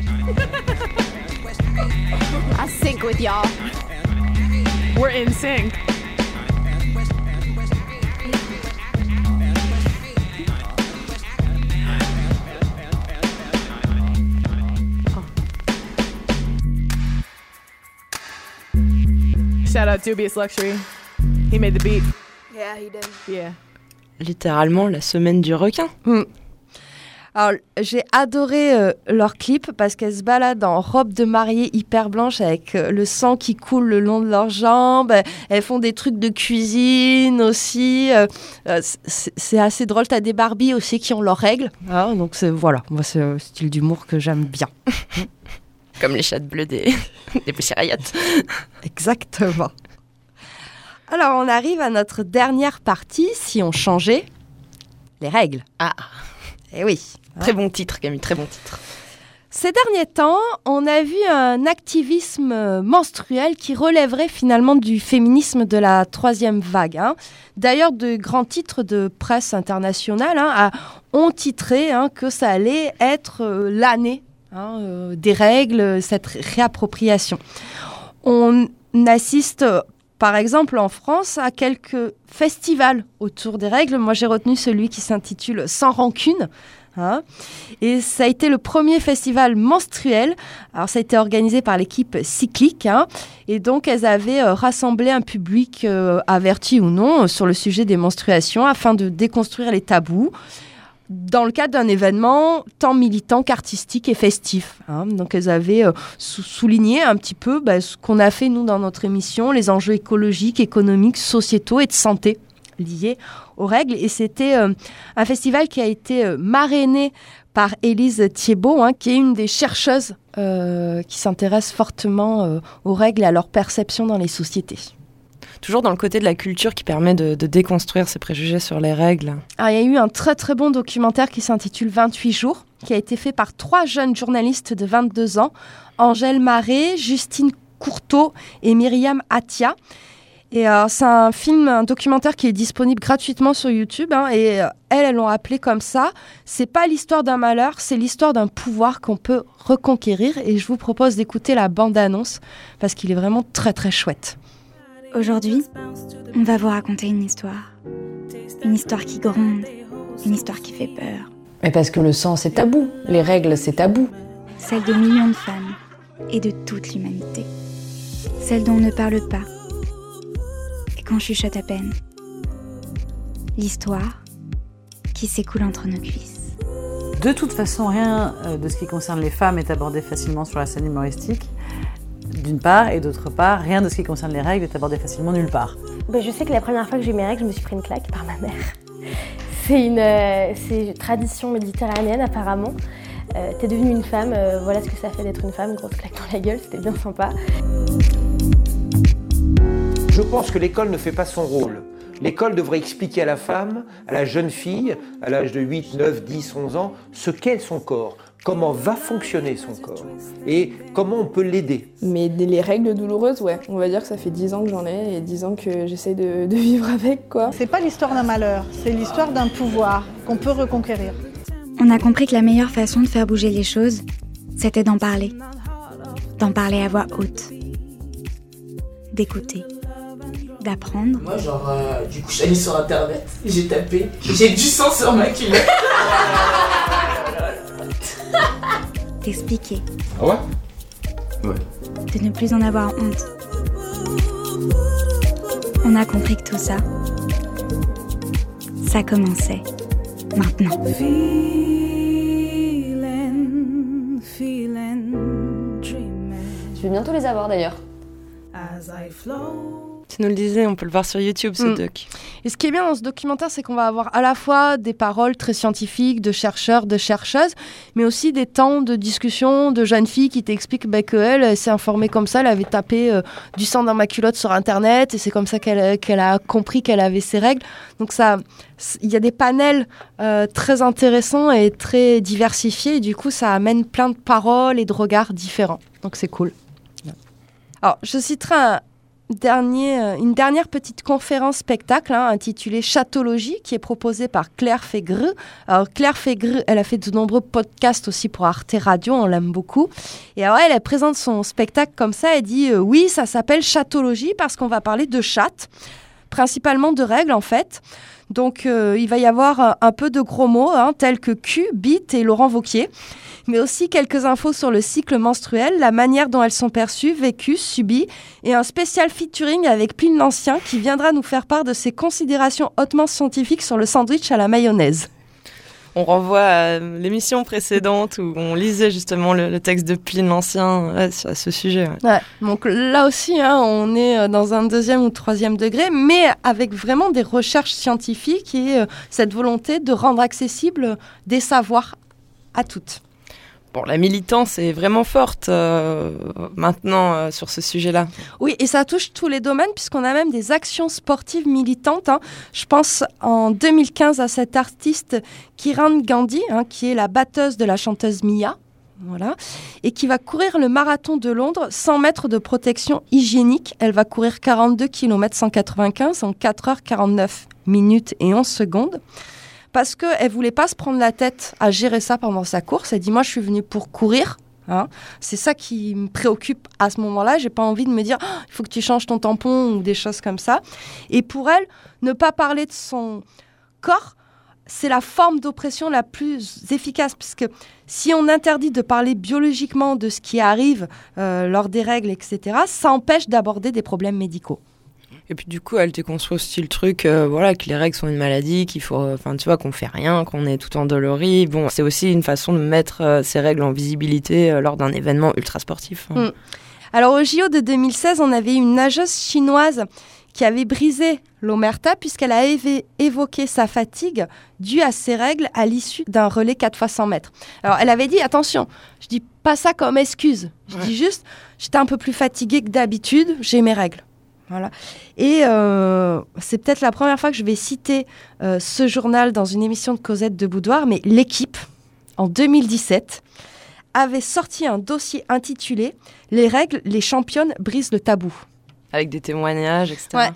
I sync with y'all. We're in sync. Shout out Dubious Luxury. He made the beat. Yeah, he did. Yeah. Littéralement la semaine du requin. Alors, j'ai adoré euh, leur clip parce qu'elles se baladent en robe de mariée hyper blanche avec euh, le sang qui coule le long de leurs jambes. Elles font des trucs de cuisine aussi. euh, c'est assez drôle. T'as des Barbies aussi qui ont leurs règles. hein, donc voilà, moi c'est un style d'humour que j'aime bien. Comme les chats bleus des, des poussiéraillottes. Exactement. Alors on arrive à notre dernière partie. Si on changeait les règles. Ah, Eh oui. très bon titre, Camille, très bon titre. Ces derniers temps, on a vu un activisme menstruel qui relèverait finalement du féminisme de la troisième vague. hein. D'ailleurs, de grands titres de presse internationale hein, ont titré hein, que ça allait être euh, l'année hein, euh, des règles, cette réappropriation. On assiste, euh, par exemple, en France, à quelques festivals autour des règles. Moi, j'ai retenu celui qui s'intitule Sans rancune. hein. Et ça a été le premier festival menstruel. Alors, ça a été organisé par l'équipe cyclique. hein. Et donc, elles avaient euh, rassemblé un public averti ou non sur le sujet des menstruations afin de déconstruire les tabous. Dans le cadre d'un événement tant militant qu'artistique et festif. hein. Donc elles avaient euh, sou- souligné un petit peu bah, ce qu'on a fait nous dans notre émission, les enjeux écologiques, économiques, sociétaux et de santé liés aux règles. Et c'était euh, un festival qui a été euh, marrainé par Élise Thiebaud, hein, qui est une des chercheuses qui s'intéresse fortement aux règles et à leur perception dans les sociétés. Toujours dans le côté de la culture qui permet de, déconstruire ces préjugés sur les règles. Alors, il y a eu un très très bon documentaire qui s'intitule 28 jours, qui a été fait par trois jeunes journalistes de 22 ans, Angèle Marais, Justine Courteau et Myriam Atia. Et euh, c'est un film, un documentaire qui est disponible gratuitement sur YouTube. hein, et euh, elles, elles l'ont appelé comme ça. C'est pas l'histoire d'un malheur, c'est l'histoire d'un pouvoir qu'on peut reconquérir. Et je vous propose d'écouter la bande-annonce parce qu'il est vraiment très très chouette. Aujourd'hui, on va vous raconter une histoire. Une histoire qui gronde, une histoire qui fait peur. Mais parce que le sang, c'est tabou. Les règles, c'est tabou. Celle de millions de femmes et de toute l'humanité. Celle dont on ne parle pas et qu'on chuchote à peine. L'histoire qui s'écoule entre nos cuisses. De toute façon, rien euh, de ce qui concerne les femmes est abordé facilement sur la scène humoristique, d'une part, et d'autre part, rien de ce qui concerne les règles est abordé facilement nulle part. Ben, je sais que la première fois que j'ai eu mes règles, je me suis pris une claque par ma mère. C'est une, euh, c'est une tradition méditerranéenne apparemment. Euh, T'es devenue une femme, euh, voilà ce que ça fait d'être une femme, grosse claque dans la gueule, c'était bien sympa. Je pense que l'école ne fait pas son rôle. L'école devrait expliquer à la femme, à la jeune fille, à l'âge de 8, 9, 10, 11 ans, ce qu'est son corps, comment va fonctionner son corps et comment on peut l'aider. Mais les règles douloureuses, ouais. On va dire que ça fait 10 ans que j'en ai et 10 ans que j'essaie de, de vivre avec, quoi. C'est pas l'histoire d'un malheur, c'est l'histoire d'un pouvoir qu'on peut reconquérir. On a compris que la meilleure façon de faire bouger les choses, c'était d'en parler. D'en parler à voix haute. D'écouter. D'apprendre. Moi, genre, euh, du coup, je suis allée sur internet, j'ai tapé, j'ai du sang sur ma culotte. D'expliquer. Ah ouais? Ouais. De ne plus en avoir honte. On a compris que tout ça, ça commençait maintenant. Je vais bientôt les avoir d'ailleurs. Tu nous le disais, on peut le voir sur YouTube ce Mm. doc. Et ce qui est bien dans ce documentaire, c'est qu'on va avoir à la fois des paroles très scientifiques de chercheurs, de chercheuses, mais aussi des temps de discussion de jeunes filles qui t'expliquent bah, qu'elle elle s'est informée comme ça, elle avait tapé euh, du sang dans ma culotte sur Internet, et c'est comme ça qu'elle qu'elle a compris qu'elle avait ses règles. Donc ça, il y a des panels euh, très intéressants et très diversifiés, et du coup ça amène plein de paroles et de regards différents. Donc c'est cool. Alors, je citerai un, dernier, euh, une dernière petite conférence spectacle hein, intitulée Chatologie qui est proposée par Claire Fégreux. Claire Fégreux, elle a fait de nombreux podcasts aussi pour Arte Radio, on l'aime beaucoup. Et alors elle, présente son spectacle comme ça, elle dit euh, oui, ça s'appelle Chatologie parce qu'on va parler de chatte, principalement de règles en fait. Donc euh, il va y avoir un, un peu de gros mots hein, tels que cul, bite et Laurent Vauquier mais aussi quelques infos sur le cycle menstruel, la manière dont elles sont perçues, vécues, subies, et un spécial featuring avec Pline l'Ancien qui viendra nous faire part de ses considérations hautement scientifiques sur le sandwich à la mayonnaise. On renvoie à l'émission précédente où on lisait justement le, le texte de Pline l'Ancien ouais, à ce sujet. ouais. Ouais, donc là aussi, hein, on est euh, dans un deuxième ou troisième degré, mais avec vraiment des recherches scientifiques et euh, cette volonté de rendre accessible des savoirs à toutes. Bon, la militance est vraiment forte euh, maintenant euh, sur ce sujet-là. Oui, et ça touche tous les domaines puisqu'on a même des actions sportives militantes. hein. Je pense en 2015 à cette artiste Kiran Gandhi, hein, qui est la batteuse de la chanteuse Mia. Voilà. Et qui va courir le marathon de Londres sans mètres de protection hygiénique. Elle va courir 42 km 195 en 4h49 minutes et 11 secondes. Parce qu'elle voulait pas se prendre la tête à gérer ça pendant sa course. Elle dit Moi, je suis venue pour courir. Hein. C'est ça qui me préoccupe à ce moment-là. J'ai pas envie de me dire Ah, il faut que tu changes ton tampon ou des choses comme ça. Et pour elle, ne pas parler de son corps, c'est la forme d'oppression la plus efficace, puisque si on interdit de parler biologiquement de ce qui arrive euh, lors des règles, etc., ça empêche d'aborder des problèmes médicaux. Et puis du coup, elle te construit aussi le truc, euh, voilà, que les règles sont une maladie, qu'il faut, euh, enfin, tu vois, qu'on fait rien, qu'on est tout endolori. Bon, c'est aussi une façon de mettre euh, ces règles en visibilité euh, lors d'un événement ultra sportif. hein. Mm. Alors au JO de 2016, on avait une nageuse chinoise qui avait brisé l'omerta puisqu'elle a évoqué sa fatigue due à ses règles à l'issue d'un relais 4 fois 100 mètres. Alors elle avait dit attention, je dis pas ça comme excuse, je dis juste j'étais un peu plus fatiguée que d'habitude, j'ai mes règles. Voilà. Et euh, c'est peut-être la première fois que je vais citer euh, ce journal dans une émission de Cosette de Boudoir, mais l'équipe, en 2017, avait sorti un dossier intitulé Les règles, les championnes brisent le tabou. Avec des témoignages, etc. Ouais.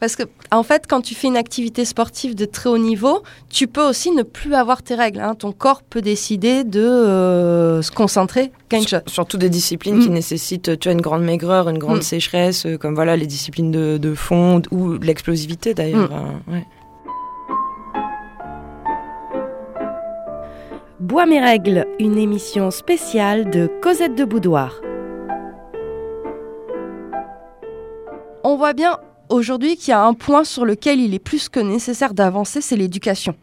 Parce que, en fait, quand tu fais une activité sportive de très haut niveau, tu peux aussi ne plus avoir tes règles. hein. Ton corps peut décider de euh, se concentrer quelque chose. Surtout des disciplines qui nécessitent, tu vois, une grande maigreur, une grande Mm. sécheresse, euh, comme voilà les disciplines de, de fond ou de l'explosivité d'ailleurs. Mm. ouais. Bois mes règles, une émission spéciale de Cosette de Boudoir. On voit bien aujourd'hui qu'il y a un point sur lequel il est plus que nécessaire d'avancer, c'est l'éducation.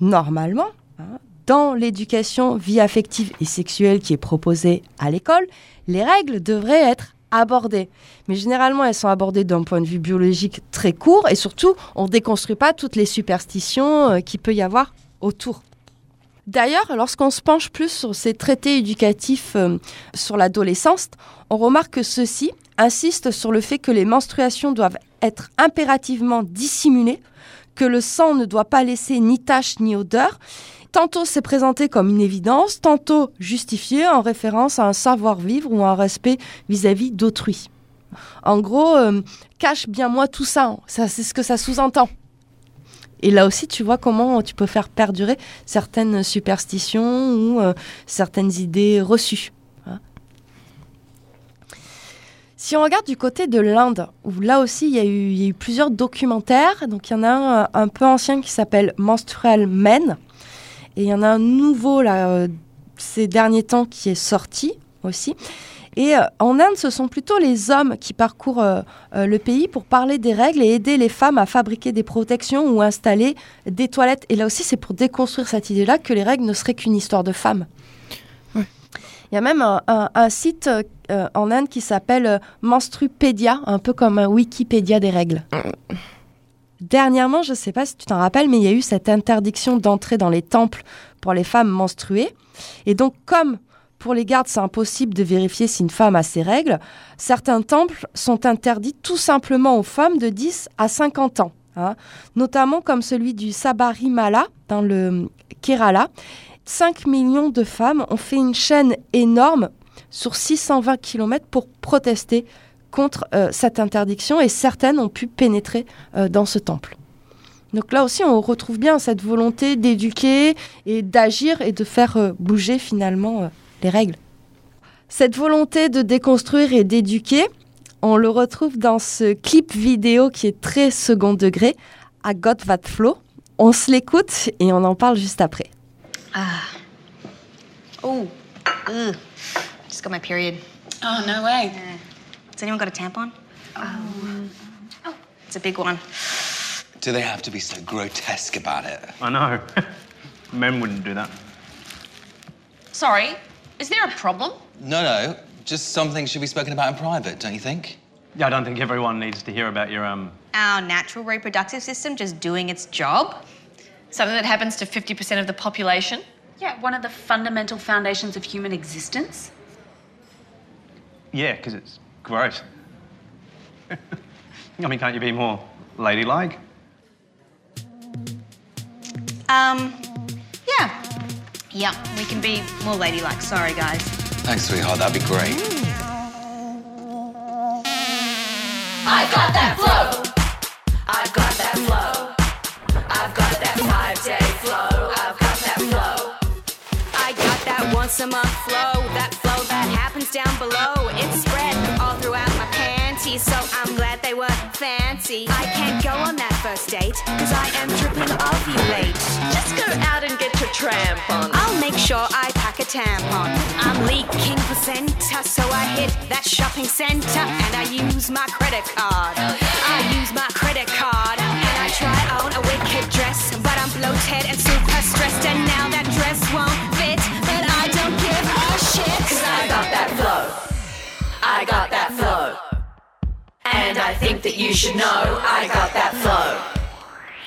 Normalement, hein, dans l'éducation vie affective et sexuelle qui est proposée à l'école, les règles devraient être abordées. Mais généralement, elles sont abordées d'un point de vue biologique très court et surtout, on ne déconstruit pas toutes les superstitions euh, qu'il peut y avoir autour. D'ailleurs, lorsqu'on se penche plus sur ces traités éducatifs euh, sur l'adolescence, on remarque que ceux-ci insistent sur le fait que les menstruations doivent être impérativement dissimulées, que le sang ne doit pas laisser ni tache ni odeur. Tantôt c'est présenté comme une évidence, tantôt justifié en référence à un savoir-vivre ou un respect vis-à-vis d'autrui. En gros, euh, cache bien moi tout ça, ça c'est ce que ça sous-entend. Et là aussi, tu vois comment tu peux faire perdurer certaines superstitions ou euh, certaines idées reçues. hein. Si on regarde du côté de l'Inde, où là aussi il y, a eu, plusieurs documentaires, donc il y en a un euh, un peu ancien qui s'appelle Menstrual Men, et il y en a un nouveau là, euh, ces derniers temps qui est sorti aussi. Et euh, en Inde, ce sont plutôt les hommes qui parcourent euh, euh, le pays pour parler des règles et aider les femmes à fabriquer des protections ou installer des toilettes. Et là aussi, c'est pour déconstruire cette idée-là que les règles ne seraient qu'une histoire de femmes. Il y a même un, un- un site euh, en Inde qui s'appelle euh, Menstrupédia, un peu comme un Wikipédia des règles. Dernièrement, je ne sais pas si tu t'en rappelles, mais il y a eu cette interdiction d'entrer dans les temples pour les femmes menstruées. Et donc, comme pour les gardes, c'est impossible de vérifier si une femme a ses règles, certains temples sont interdits tout simplement aux femmes de 10 à 50 ans. hein. notamment comme celui du Sabarimala dans le Kerala. 5 millions de femmes ont fait une chaîne énorme sur 620 km pour protester contre euh, cette interdiction et certaines ont pu pénétrer euh, dans ce temple. Donc là aussi, on retrouve bien cette volonté d'éduquer et d'agir et de faire euh, bouger finalement les règles. Cette volonté de déconstruire et d'éduquer, on le retrouve dans ce clip vidéo qui est très second degré, à Got That Flow. On se l'écoute et on en parle juste après. Ah. Oh. Ugh. Just got my period. Oh, no way. Has anyone got a tampon? Oh. It's a big one. Do they have to be so grotesque about it? I know. Men wouldn't do that. Sorry, is there a problem? No, no. Just something should be spoken about in private, don't you think? Yeah, I don't think everyone needs to hear about your um. Our natural reproductive system just doing its job? Something that happens to 50% of the population? Yeah, one of the fundamental foundations of human existence. Yeah, because it's gross. I mean, can't you be more ladylike? Um, yeah. Yeah, we can be more ladylike. Sorry, guys. Thanks, sweetheart. That'd be great. I got that flow. I've got that flow. I've got that five day flow. I've got that flow. I got that once a month flow, that flow that happens down below. So I'm glad they were fancy. I can't go on that first date, cause I am tripping ovulate. Just go out and get your tramp on. I'll make sure I pack a tampon. I'm leaking placenta, so I hit that shopping center and I use my credit card. I use my credit card and I try on a wicked dress, but I'm bloated and super stressed, and now that dress won't fit, but I don't give a shit. Cause I got that flow. I got that flow. And I think that you should know I got that flow.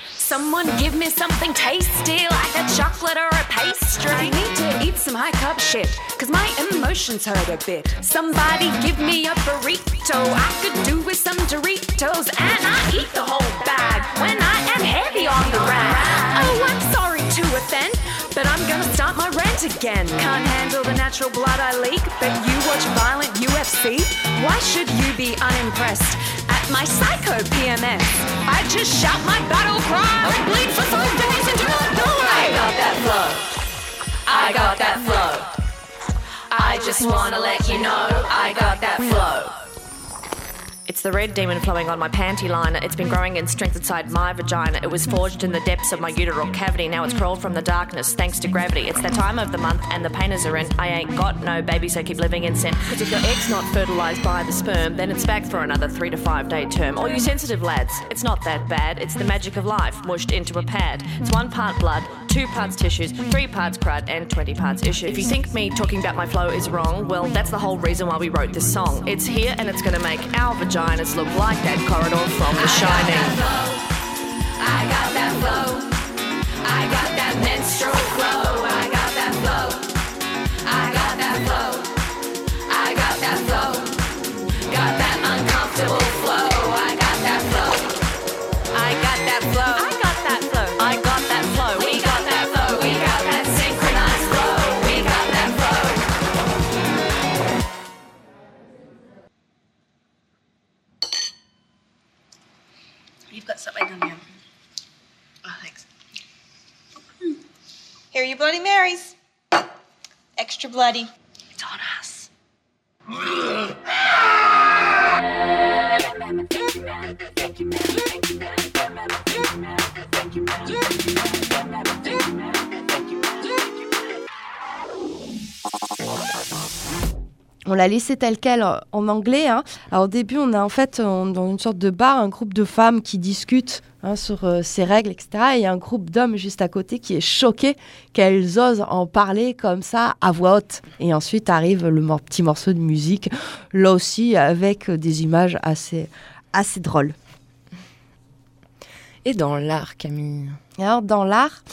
Someone give me something tasty like a chocolate or a pastry. I need to eat some high carb shit, cause my emotions hurt a bit. Somebody give me a burrito. I could do with some Doritos, and I eat the whole bag when I am heavy on the rag. Oh, I'm sorry to offend, but I'm gonna start my rant again. Can't handle the natural blood I leak, but you watch violent UFC? Why should you be unimpressed? At my psycho PMS, I just shout my battle cry and bleed for five days and do not die. I got that flow. I got that flow. I just wanna let you know I got that flow. It's the red demon flowing on my panty liner. It's been growing in strength inside my vagina. It was forged in the depths of my uteral cavity. Now it's crawled from the darkness thanks to gravity. It's that time of the month and the painters are in. I ain't got no baby, so keep living in sin. Cause if your egg's not fertilized by the sperm, then it's back for another three to five day term. All you sensitive lads, it's not that bad. It's the magic of life mushed into a pad. It's one part blood, two parts tissues, three parts crud, and 20 parts issue. If you think me talking about my flow is wrong, well, that's the whole reason why we wrote this song. It's here and it's gonna make our vaginas look like that corridor from The Shining. I got that flow. I got that menstrual flow. I got that flow. I got that flow. Bloody Marys. Extra bloody. It's on us. On l'a laissé tel quel en anglais. hein. Alors au début, on a en fait on- dans une sorte de bar un groupe de femmes qui discutent hein, sur euh, ces règles, etc. Et il y a un groupe d'hommes juste à côté qui est choqué qu'elles osent en parler comme ça à voix haute. Et ensuite arrive le mor- petit morceau de musique, là aussi avec euh, des images assez, assez drôles. Et dans l'art, Camille? Alors, dans l'art,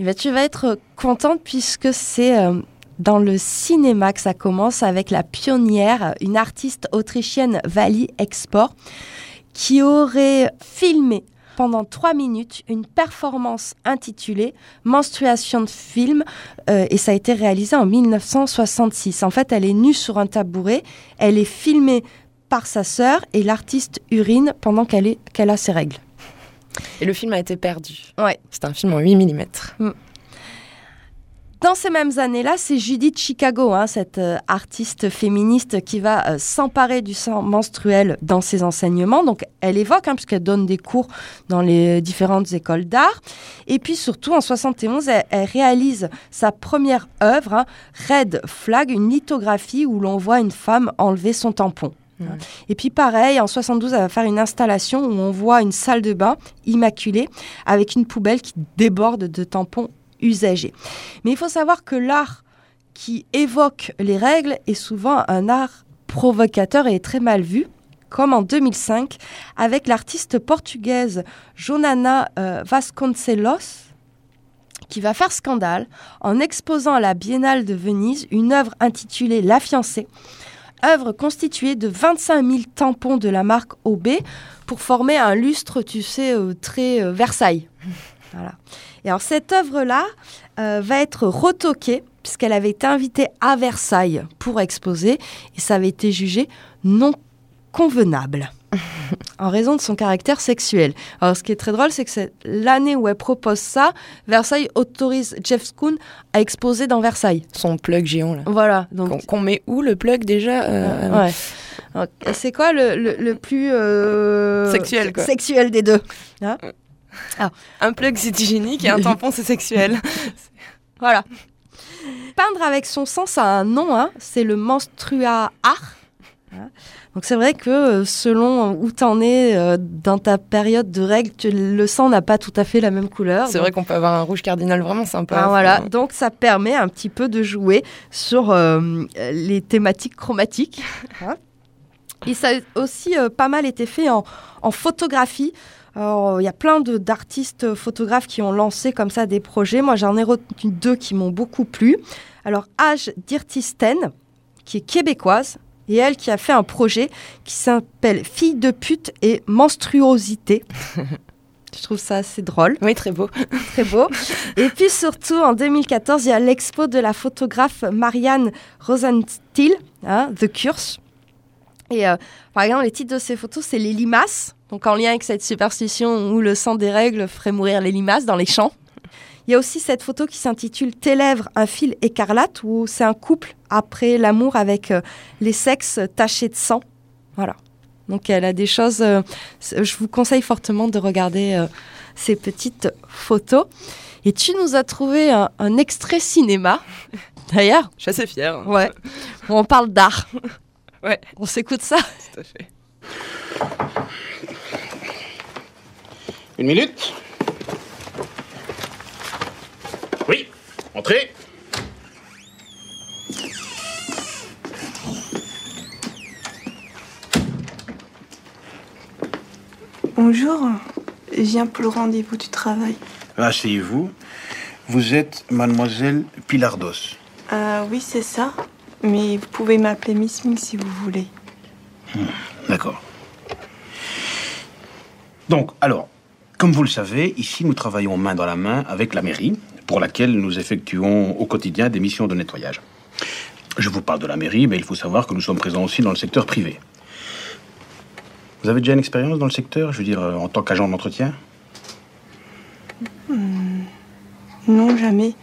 eh ben, tu vas être contente puisque c'est euh, dans le cinéma que ça commence avec la pionnière, une artiste autrichienne Vali Export, qui aurait filmé pendant trois minutes une performance intitulée Menstruation de film euh, et ça a été réalisé en 1966. En fait, elle est nue sur un tabouret, elle est filmée par sa sœur et l'artiste urine pendant qu'elle a ses règles. Et le film a été perdu. Ouais. C'est un film en 8 mm. Dans ces mêmes années-là, c'est Judith Chicago, hein, cette euh, artiste féministe qui va euh, s'emparer du sang menstruel dans ses enseignements. Donc, elle évoque, hein, puisqu'elle donne des cours dans les différentes écoles d'art. Et puis, surtout, en 71, elle, elle réalise sa première œuvre, hein, Red Flag, une lithographie où l'on voit une femme enlever son tampon. Et puis pareil, en 72, elle va faire une installation où on voit une salle de bain immaculée avec une poubelle qui déborde de tampons Mais il faut savoir que l'art qui évoque les règles est souvent un art provocateur et est très mal vu comme en 2005 avec l'artiste portugaise Jonana euh, Vasconcelos qui va faire scandale en exposant à la Biennale de Venise une œuvre intitulée La fiancée, œuvre constituée de 25 000 tampons de la marque OB pour former un lustre, tu sais, euh, très euh, Versailles. Voilà. Et alors cette œuvre-là euh, va être retoquée puisqu'elle avait été invitée à Versailles pour exposer et ça avait été jugé non convenable en raison de son caractère sexuel. Alors ce qui est très drôle, c'est que c'est l'année où elle propose ça, Versailles autorise Jeff Koons à exposer dans Versailles. Son plug géant là. Voilà. Donc Qu'on met où le plug déjà euh, Ouais. Alors, C'est quoi le, le- le plus euh, Sexuel, quoi. sexuel des deux Hein? Un plug c'est hygiénique et un tampon c'est sexuel. Voilà. Peindre avec son sang, ça a un nom, hein, c'est le menstrua art. Donc c'est vrai que euh, selon où t'en es euh, dans ta période de règles, tu- le sang n'a pas tout à fait la même couleur. C'est vrai qu'on peut avoir un rouge cardinal vraiment sympa. Ah, voilà, donc ça permet un petit peu de jouer sur euh, les thématiques chromatiques. hein. Et ça a aussi euh, pas mal été fait en, en photographie. Alors, il y a plein d'artistes photographes qui ont lancé comme ça des projets. Moi, j'en ai retenu deux qui m'ont beaucoup plu. Alors, Age Dirtisten, qui est québécoise, et elle qui a fait un projet qui s'appelle Fille de pute et menstruosité. Je trouve ça assez drôle. Oui, très beau. très beau. Et puis surtout, en 2014, il y a l'expo de la photographe Marianne Rosenstiel, hein, The Curse. Et euh, par exemple, les titres de ces photos, c'est les limaces, donc en lien avec cette superstition où le sang des règles ferait mourir les limaces dans les champs. Il y a aussi cette photo qui s'intitule Tes lèvres, un fil écarlate, où c'est un couple après l'amour avec euh, les sexes tachés de sang. Voilà. Donc elle a des choses. euh, je vous conseille fortement de regarder euh, ces petites photos. Et tu nous as trouvé un, un extrait cinéma. D'ailleurs. Je suis assez fière. Ouais. Où on parle d'art. Ouais. On s'écoute ça. Tout à fait. Une minute Oui, entrez Bonjour, je viens pour le rendez-vous du travail. Asseyez-vous. Vous êtes mademoiselle Pilardos. Euh, oui, c'est ça. Mais vous pouvez m'appeler Miss Ming si vous voulez. D'accord. Donc, alors, comme vous le savez, ici nous travaillons main dans la main avec la mairie, pour laquelle nous effectuons au quotidien des missions de nettoyage. Je vous parle de la mairie, mais il faut savoir que nous sommes présents aussi dans le secteur privé. Vous avez déjà une expérience dans le secteur, je veux dire, euh, en tant qu'agent d'entretien? Hmm, Non, jamais.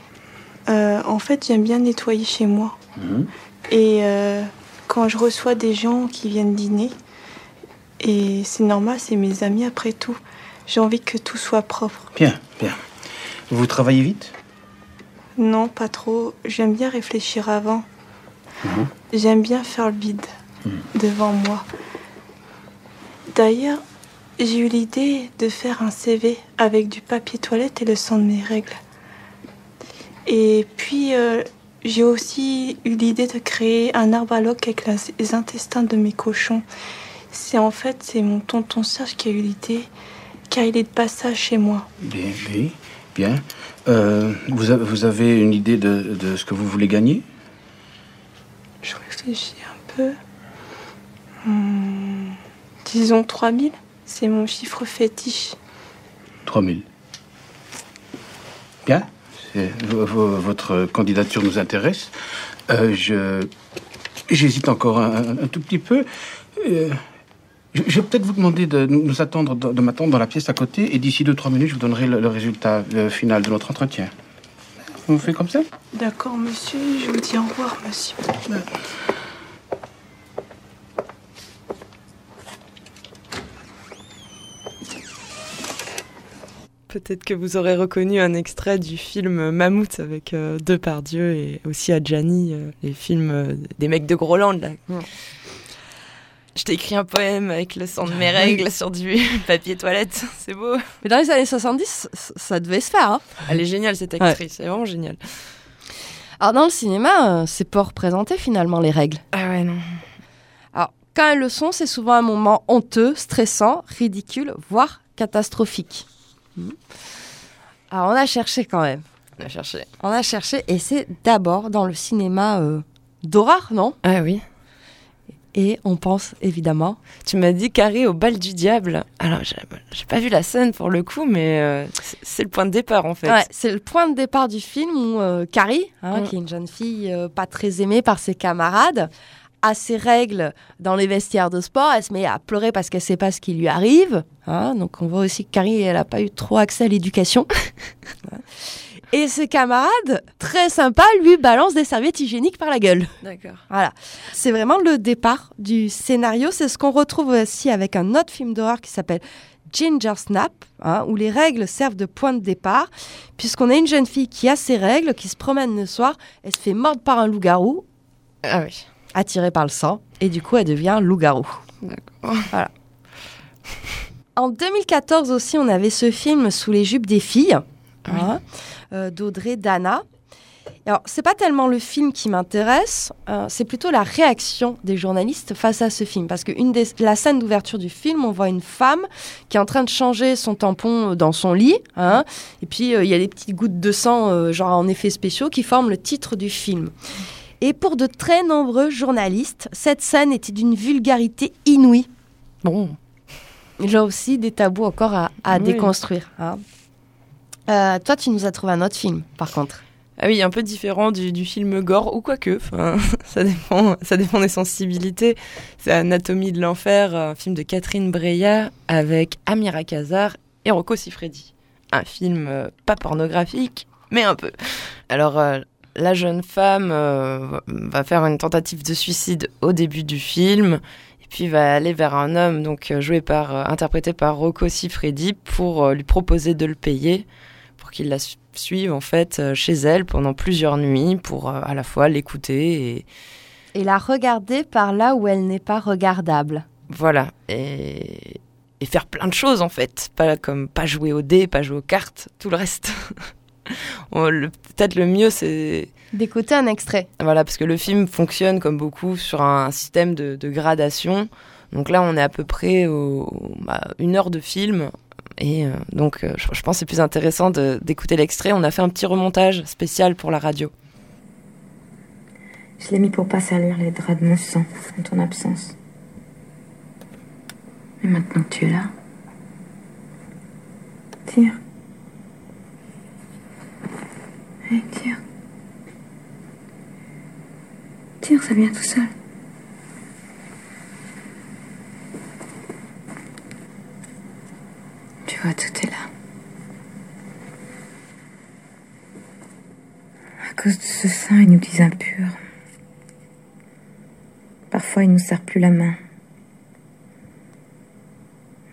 Euh, en fait, j'aime bien nettoyer chez moi. Mhm. Et euh, quand je reçois des gens qui viennent dîner, et c'est normal, c'est mes amis après tout, j'ai envie que tout soit propre. Bien, bien. Vous travaillez vite? Non, pas trop. J'aime bien réfléchir avant. Mhm. J'aime bien faire le vide devant moi. D'ailleurs, j'ai eu l'idée de faire un CV avec du papier toilette et le sang de mes règles. Et puis, euh, j'ai aussi eu l'idée de créer un arbre à avec les intestins de mes cochons. C'est en fait, c'est mon tonton Serge qui a eu l'idée, car il est de passage chez moi. Bien, oui, bien. Euh, vous, avez, vous avez une idée de, de ce que vous voulez gagner? Je réfléchis un peu. Hmm, disons 3000, c'est mon chiffre fétiche. 3000. Bien. Votre candidature nous intéresse. Euh, je J'hésite encore un, un tout petit peu. Euh, je je vais peut-être vous demander de nous attendre, de, de m'attendre dans la pièce à côté, et d'ici 2-3 minutes, je vous donnerai le, le résultat final de notre entretien. Vous faites comme ça? D'accord, monsieur, je vous dis au revoir, monsieur. Peut-être que vous aurez reconnu un extrait du film Mammouth avec euh, Depardieu et aussi Adjani, euh, les films euh, des mecs de Groland. Là. Je t'ai écrit un poème avec le sang de mes règles sur du papier toilette. C'est beau. Mais dans les années 70, c- ça devait se faire. hein. Elle est géniale cette actrice, c'est vraiment génial. Alors dans le cinéma, euh, c'est pas représenté finalement les règles. Ah ouais, non. Alors quand elles le sont, c'est souvent un moment honteux, stressant, ridicule, voire catastrophique. Hmm. Alors on a cherché quand même. On a cherché. On a cherché et c'est d'abord dans le cinéma euh, d'horreur, non? Ah oui. Et on pense évidemment. Tu m'as dit carré au bal du diable. Alors, j'ai pas vu la scène pour le coup, mais euh, c'est- le point de départ en fait. Ouais, c'est le point de départ du film où euh, Carrie, hein, Mm. qui est une jeune fille euh, pas très aimée par ses camarades, a ses règles dans les vestiaires de sport. Elle se met à pleurer parce qu'elle sait pas ce qui lui arrive. hein. donc on voit aussi que Carrie, elle a pas eu trop accès à l'éducation. Et ses camarades, très sympas, lui balancent des serviettes hygiéniques par la gueule. D'accord. Voilà. C'est vraiment le départ du scénario. C'est ce qu'on retrouve aussi avec un autre film d'horreur qui s'appelle Ginger Snap, hein, où les règles servent de point de départ, puisqu'on a une jeune fille qui a ses règles, qui se promène le soir, elle se fait mordre par un loup-garou, Ah oui. attirée par le sang, et du coup elle devient loup-garou. Voilà. En 2014 aussi, on avait ce film Sous les jupes des filles, hein, euh, d'Audrey Dana. Alors, c'est pas tellement le film qui m'intéresse, euh, c'est plutôt la réaction des journalistes face à ce film. Parce que une des, la scène d'ouverture du film, on voit une femme qui est en train de changer son tampon dans son lit. hein, et puis, euh, il y a des petites gouttes de sang, euh, genre en effets spéciaux, qui forment le titre du film. Et pour de très nombreux journalistes, cette scène était d'une vulgarité inouïe. Bon. Là aussi, des tabous encore à, à Oui. déconstruire. hein. Euh, toi, tu nous as trouvé un autre film, par contre. Ah oui, un peu différent du, film gore, ou quoique, enfin, ça, dépend, ça dépend des sensibilités. C'est Anatomie de l'enfer, un film de Catherine Breillat avec Amira Kazar et Rocco Siffredi. Un film euh, pas pornographique, mais un peu. Alors, euh, la jeune femme va faire une tentative de suicide au début du film, et puis va aller vers un homme, donc joué par, interprété par Rocco Siffredi, pour lui proposer de le payer qu'il la su- suive en fait euh, chez elle pendant plusieurs nuits pour euh, à la fois l'écouter et Et la regarder par là où elle n'est pas regardable. voilà et, et faire plein de choses en fait pas comme pas jouer au dé pas jouer aux cartes tout le reste peut-être le mieux c'est D'écouter un extrait. voilà parce que le film fonctionne comme beaucoup sur un système de, de gradation donc là on est à peu près au bah, une heure de film et euh, donc euh, je, pense que c'est plus intéressant d'écouter l'extrait on a fait un petit remontage spécial pour la radio Je l'ai mis pour pas salir les draps de mon sang en ton absence. Mais maintenant que tu es là, tire. Allez, tire. Tire, ça vient tout seul. Tu vois, tout est là. À cause de ce sang, ils nous disent impurs. Parfois, ils nous serrent plus la main.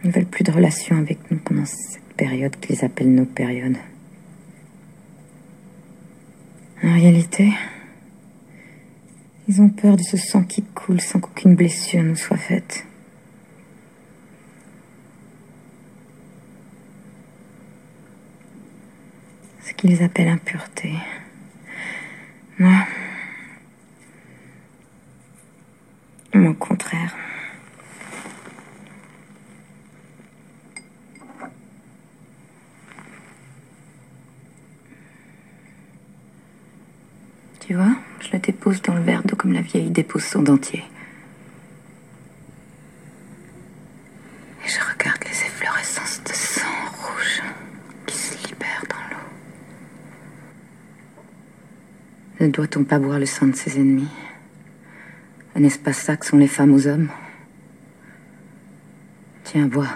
Ils veulent plus de relations avec nous pendant cette période qu'ils appellent nos périodes. En réalité, ils ont peur de ce sang qui coule sans qu'aucune blessure nous soit faite. Qu'ils appellent impureté. Moi, au contraire. Tu vois, je le dépose dans le verre d'eau comme la vieille dépose son dentier. Et je regarde les efflorescences de sang rouge qui se libèrent dans l'eau. Ne doit-on pas boire le sang de ses ennemis? N'est-ce pas ça que sont les femmes aux hommes? Tiens, bois.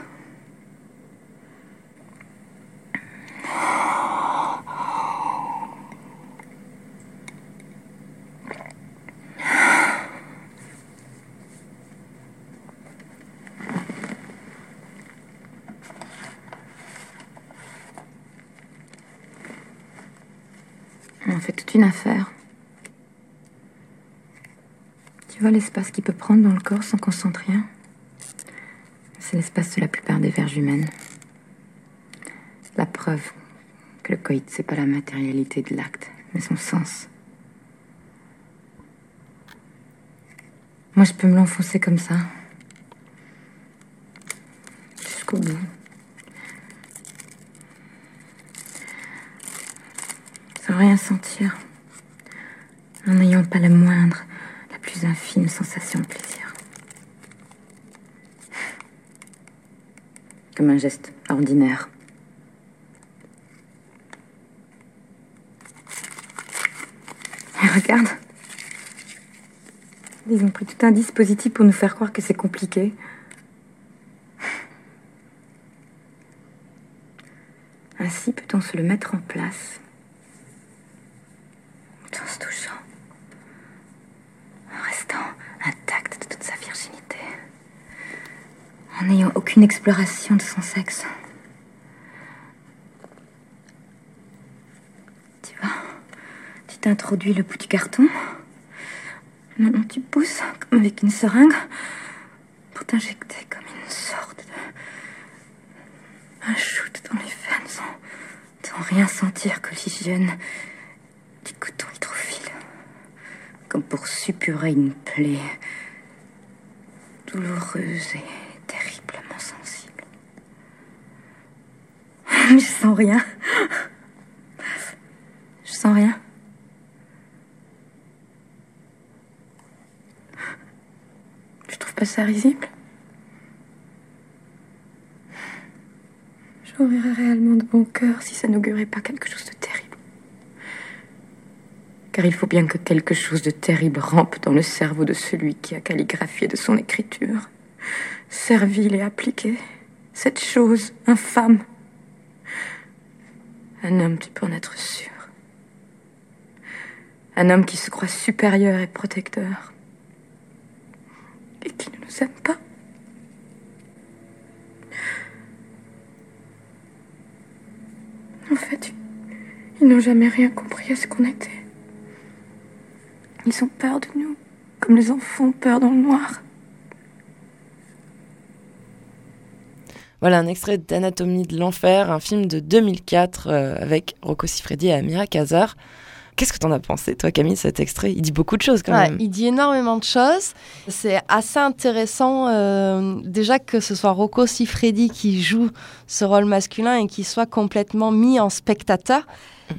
On en fait toute une affaire. Tu vois l'espace qu'il peut prendre dans le corps sans qu'on sente rien C'est l'espace de la plupart des verges humaines. La preuve que le coït, c'est pas la matérialité de l'acte, mais son sens. Moi, je peux me l'enfoncer comme ça. Jusqu'au bout. Sans rien sentir. En n'ayant pas la moindre, la plus infime sensation de plaisir. Un geste ordinaire. Regarde. Ils ont pris tout un dispositif pour nous faire croire que c'est compliqué. Ainsi peut-on se le mettre en place en se touchant, en restant intact de toute sa virginité. en n'ayant aucune exploration de son sexe. Tu vois, tu t'introduis le bout du carton. Maintenant tu pousses comme avec une seringue pour t'injecter comme une sorte de. un shoot dans les veines sans, sans rien sentir que l'hygiène du coton hydrophile. Comme pour suppurer une plaie douloureuse et je sens rien. Je sens rien. Je trouve pas ça risible? J'aurais réellement de bon cœur si ça n'augurait pas quelque chose de terrible. Car il faut bien que quelque chose de terrible rampe dans le cerveau de celui qui a calligraphié de son écriture, servile et appliqué, cette chose infâme. Un homme, tu peux en être sûr. Un homme qui se croit supérieur et protecteur. Et qui ne nous aime pas. En fait, ils n'ont jamais rien compris à ce qu'on était. Ils ont peur de nous, comme les enfants ont peur dans le noir. Voilà un extrait d'Anatomie de l'enfer, un film de 2004 euh, avec Rocco Siffredi et Amira Kazar. Qu'est-ce que t'en as pensé, toi, Camille, cet extrait? Il dit beaucoup de choses quand Ouais, même. il dit énormément de choses. C'est assez intéressant euh, déjà que ce soit Rocco Siffredi qui joue ce rôle masculin et qui soit complètement mis en spectateur.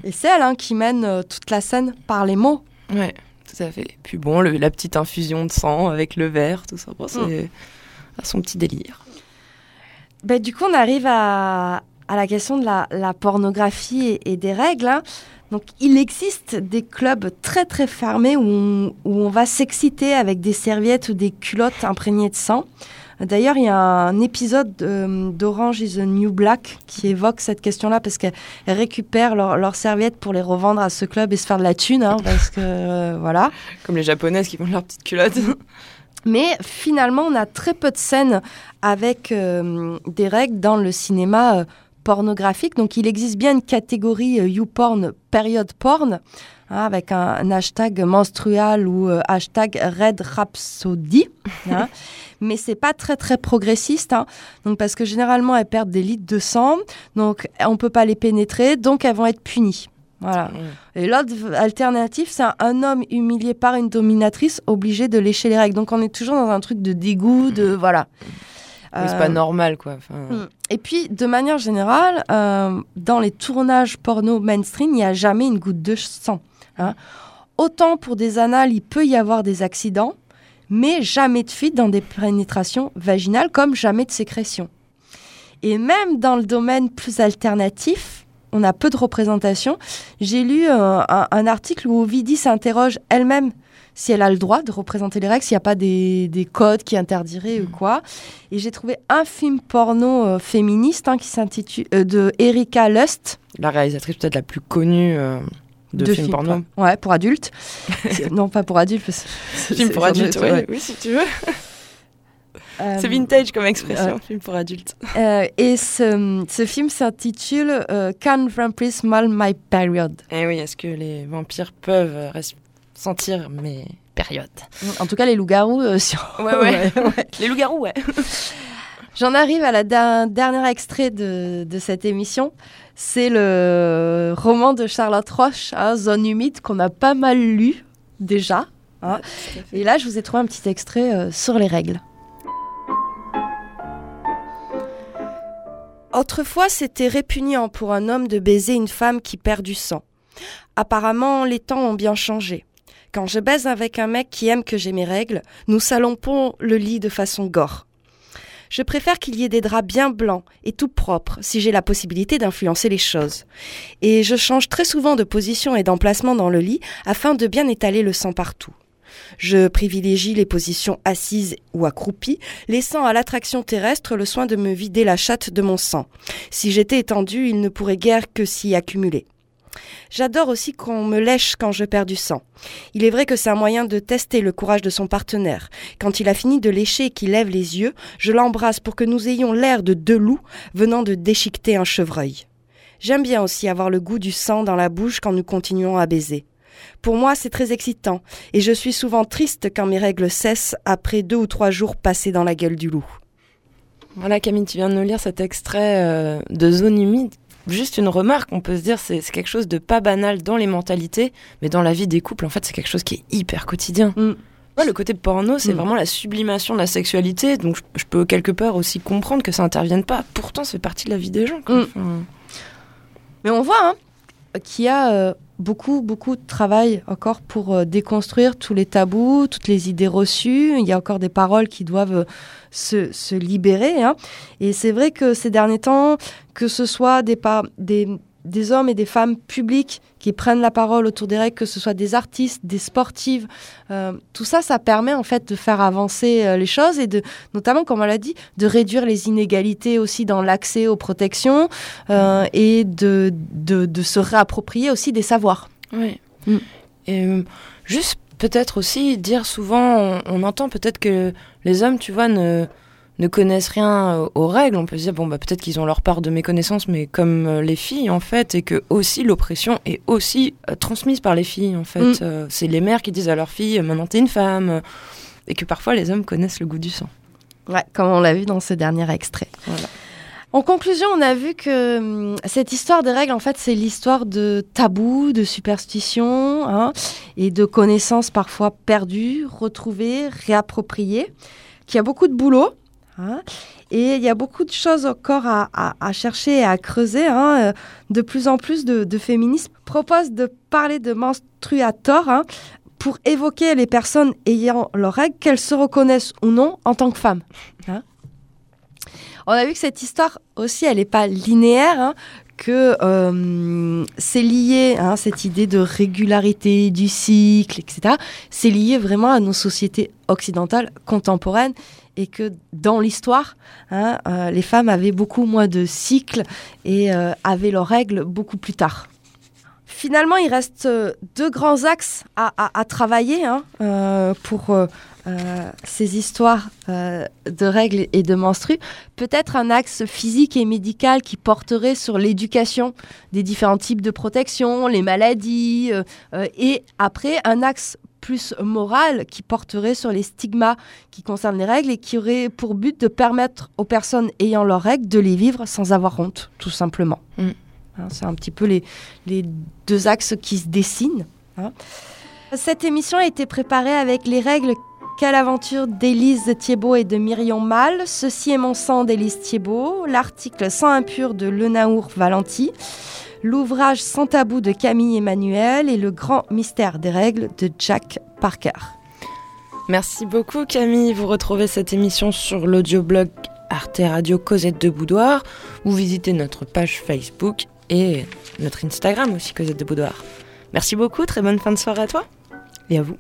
Et c'est elle hein, qui mène euh, toute la scène par les mots. Ouais, tout à fait. Puis bon, le- la petite infusion de sang avec le verre, tout ça, bon, c'est à son petit délire. Ben, du coup, on arrive à, à la question de la, la pornographie et, et des règles. hein. Donc, il existe des clubs très très fermés où on, où on va s'exciter avec des serviettes ou des culottes imprégnées de sang. D'ailleurs, il y a un épisode euh, d'Orange is the New Black qui évoque cette question-là parce qu'elles récupèrent leurs leurs serviettes pour les revendre à ce club et se faire de la thune, hein, parce que euh, voilà. Comme les japonaises qui vendent leurs petites culottes. Mais finalement, on a très peu de scènes avec euh, des règles dans le cinéma euh, pornographique. Donc, il existe bien une catégorie euh, YouPorn, période porn, hein, avec un, un hashtag menstrual ou euh, hashtag Red Rhapsody. hein. Mais c'est pas très très progressiste, hein. donc parce que généralement elles perdent des litres de sang, donc on peut pas les pénétrer, donc elles vont être punies. Voilà. Et l'autre alternative, c'est un, un homme humilié par une dominatrice obligé de lécher les règles. Donc on est toujours dans un truc de dégoût, de voilà. Oui, c'est Euh, pas normal, quoi. Enfin, Mm. Et puis, de manière générale, euh, dans les tournages porno mainstream, il n'y a jamais une goutte de sang. hein. Autant pour des annales, il peut y avoir des accidents, mais jamais de fuite dans des pénétrations vaginales, comme jamais de sécrétion. Et même dans le domaine plus alternatif, on a peu de représentation. J'ai lu euh, un, un article où Ovidie s'interroge elle-même si elle a le droit de représenter les règles, s'il n'y a pas des, des codes qui interdiraient ou quoi. Et j'ai trouvé un film porno euh, féministe hein, qui s'intitule euh, de Erika Lust. La réalisatrice peut-être la plus connue euh, de, films porno. Ouais, pour adultes. Non, pas pour adultes. parce que c'est- Film pour adultes, ouais, oui, si tu veux. Euh, C'est vintage comme expression, euh, film pour adultes. Euh, et ce, ce film s'intitule euh, Can Vampires Smell My Period? Eh oui, est-ce que les vampires peuvent ressentir mes périodes? En tout cas, les loups-garous, euh, sur- Ouais, ouais. Les loups-garous, ouais. J'en arrive à la der- dernier extrait de, de cette émission. C'est le roman de Charlotte Roche, hein, Zone humide, qu'on a pas mal lu déjà. hein. Et là, je vous ai trouvé un petit extrait euh, sur les règles. Autrefois, c'était répugnant pour un homme de baiser une femme qui perd du sang. Apparemment, les temps ont bien changé. Quand je baise avec un mec qui aime que j'ai mes règles, nous salompons le lit de façon gore. Je préfère qu'il y ait des draps bien blancs et tout propres si j'ai la possibilité d'influencer les choses. Et je change très souvent de position et d'emplacement dans le lit afin de bien étaler le sang partout. Je privilégie les positions assises ou accroupies, laissant à l'attraction terrestre le soin de me vider la chatte de mon sang. Si j'étais étendu, il ne pourrait guère que s'y accumuler. J'adore aussi qu'on me lèche quand je perds du sang. Il est vrai que c'est un moyen de tester le courage de son partenaire. Quand il a fini de lécher et qu'il lève les yeux, je l'embrasse pour que nous ayons l'air de deux loups venant de déchiqueter un chevreuil. J'aime bien aussi avoir le goût du sang dans la bouche quand nous continuons à baiser. Pour moi, c'est très excitant, et je suis souvent triste quand mes règles cessent après deux ou trois jours passés dans la gueule du loup. Voilà Camille, tu viens de nous lire cet extrait euh, de Zone humide. Juste une remarque, on peut se dire c'est c'est quelque chose de pas banal dans les mentalités, mais dans la vie des couples, en fait, c'est quelque chose qui est hyper quotidien. Ouais, le côté porno, c'est Mm. vraiment la sublimation de la sexualité, donc je, je peux quelque part aussi comprendre que ça intervienne pas. Pourtant, c'est partie de la vie des gens. quoi. Mm. Enfin, Mais on voit hein, qu'il y a euh, beaucoup, beaucoup de travail encore pour euh, déconstruire tous les tabous, toutes les idées reçues. Il y a encore des paroles qui doivent euh, se, se libérer. hein. Et c'est vrai que ces derniers temps, que ce soit des, des, des hommes et des femmes publics qui prennent la parole autour des règles, que ce soit des artistes, des sportives, euh, tout ça, ça permet en fait de faire avancer euh, les choses et de, notamment, comme on l'a dit, de réduire les inégalités aussi dans l'accès aux protections euh, et de, de, de se réapproprier aussi des savoirs. Ouais. Et euh, juste peut-être aussi dire souvent, on, on entend peut-être que les hommes, tu vois, ne, ne connaissent rien euh, aux règles. On peut se dire, bon, bah, peut-être qu'ils ont leur part de méconnaissance, mais comme euh, les filles, en fait, et que aussi l'oppression est aussi euh, transmise par les filles, en fait. Mm. C'est les mères qui disent à leurs filles, maintenant t'es une femme, et que parfois les hommes connaissent le goût du sang. Ouais, comme on l'a vu dans ce dernier extrait. Voilà. En conclusion, on a vu que hum, cette histoire des règles, en fait, c'est l'histoire de tabous, de superstitions hein, et de connaissances parfois perdues, retrouvées, réappropriées, qu'il y a beaucoup de boulot. Hein, et il y a beaucoup de choses encore à, chercher et à creuser. hein. Euh, De plus en plus de, féministes proposent de parler de menstruator hein, pour évoquer les personnes ayant leurs règles, qu'elles se reconnaissent ou non en tant que femmes. On a vu que cette histoire aussi, elle n'est pas linéaire, que euh, c'est lié, hein, cette idée de régularité du cycle, etc. C'est lié vraiment à nos sociétés occidentales contemporaines et que dans l'histoire, hein, euh, les femmes avaient beaucoup moins de cycles et euh, avaient leurs règles beaucoup plus tard. Finalement, il reste euh, deux grands axes à, travailler hein, euh, pour euh, ces histoires de règles et de menstrues. Peut-être un axe physique et médical qui porterait sur l'éducation des différents types de protection, les maladies, et après un axe plus moral qui porterait sur les stigmas qui concernent les règles et qui aurait pour but de permettre aux personnes ayant leurs règles de les vivre sans avoir honte, tout simplement. Mm. Hein, C'est un petit peu les, deux axes qui se dessinent. hein. Cette émission a été préparée avec les règles Quelle aventure d'Élise Thiebaud et de Myrion Mal. Ceci est mon sang d'Élise Thiebaud. L'article Sang impur de Lenaour Valenti. L'ouvrage Sans tabou de Camille Emmanuel et Le grand mystère des règles de Jack Parker. Merci beaucoup Camille. Vous retrouvez cette émission sur l'audioblog Arte Radio Cosette de Boudoir. Vous visitez notre page Facebook et notre Instagram aussi Cosette de Boudoir. Merci beaucoup, très bonne fin de soirée à toi et à vous.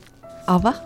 Au revoir.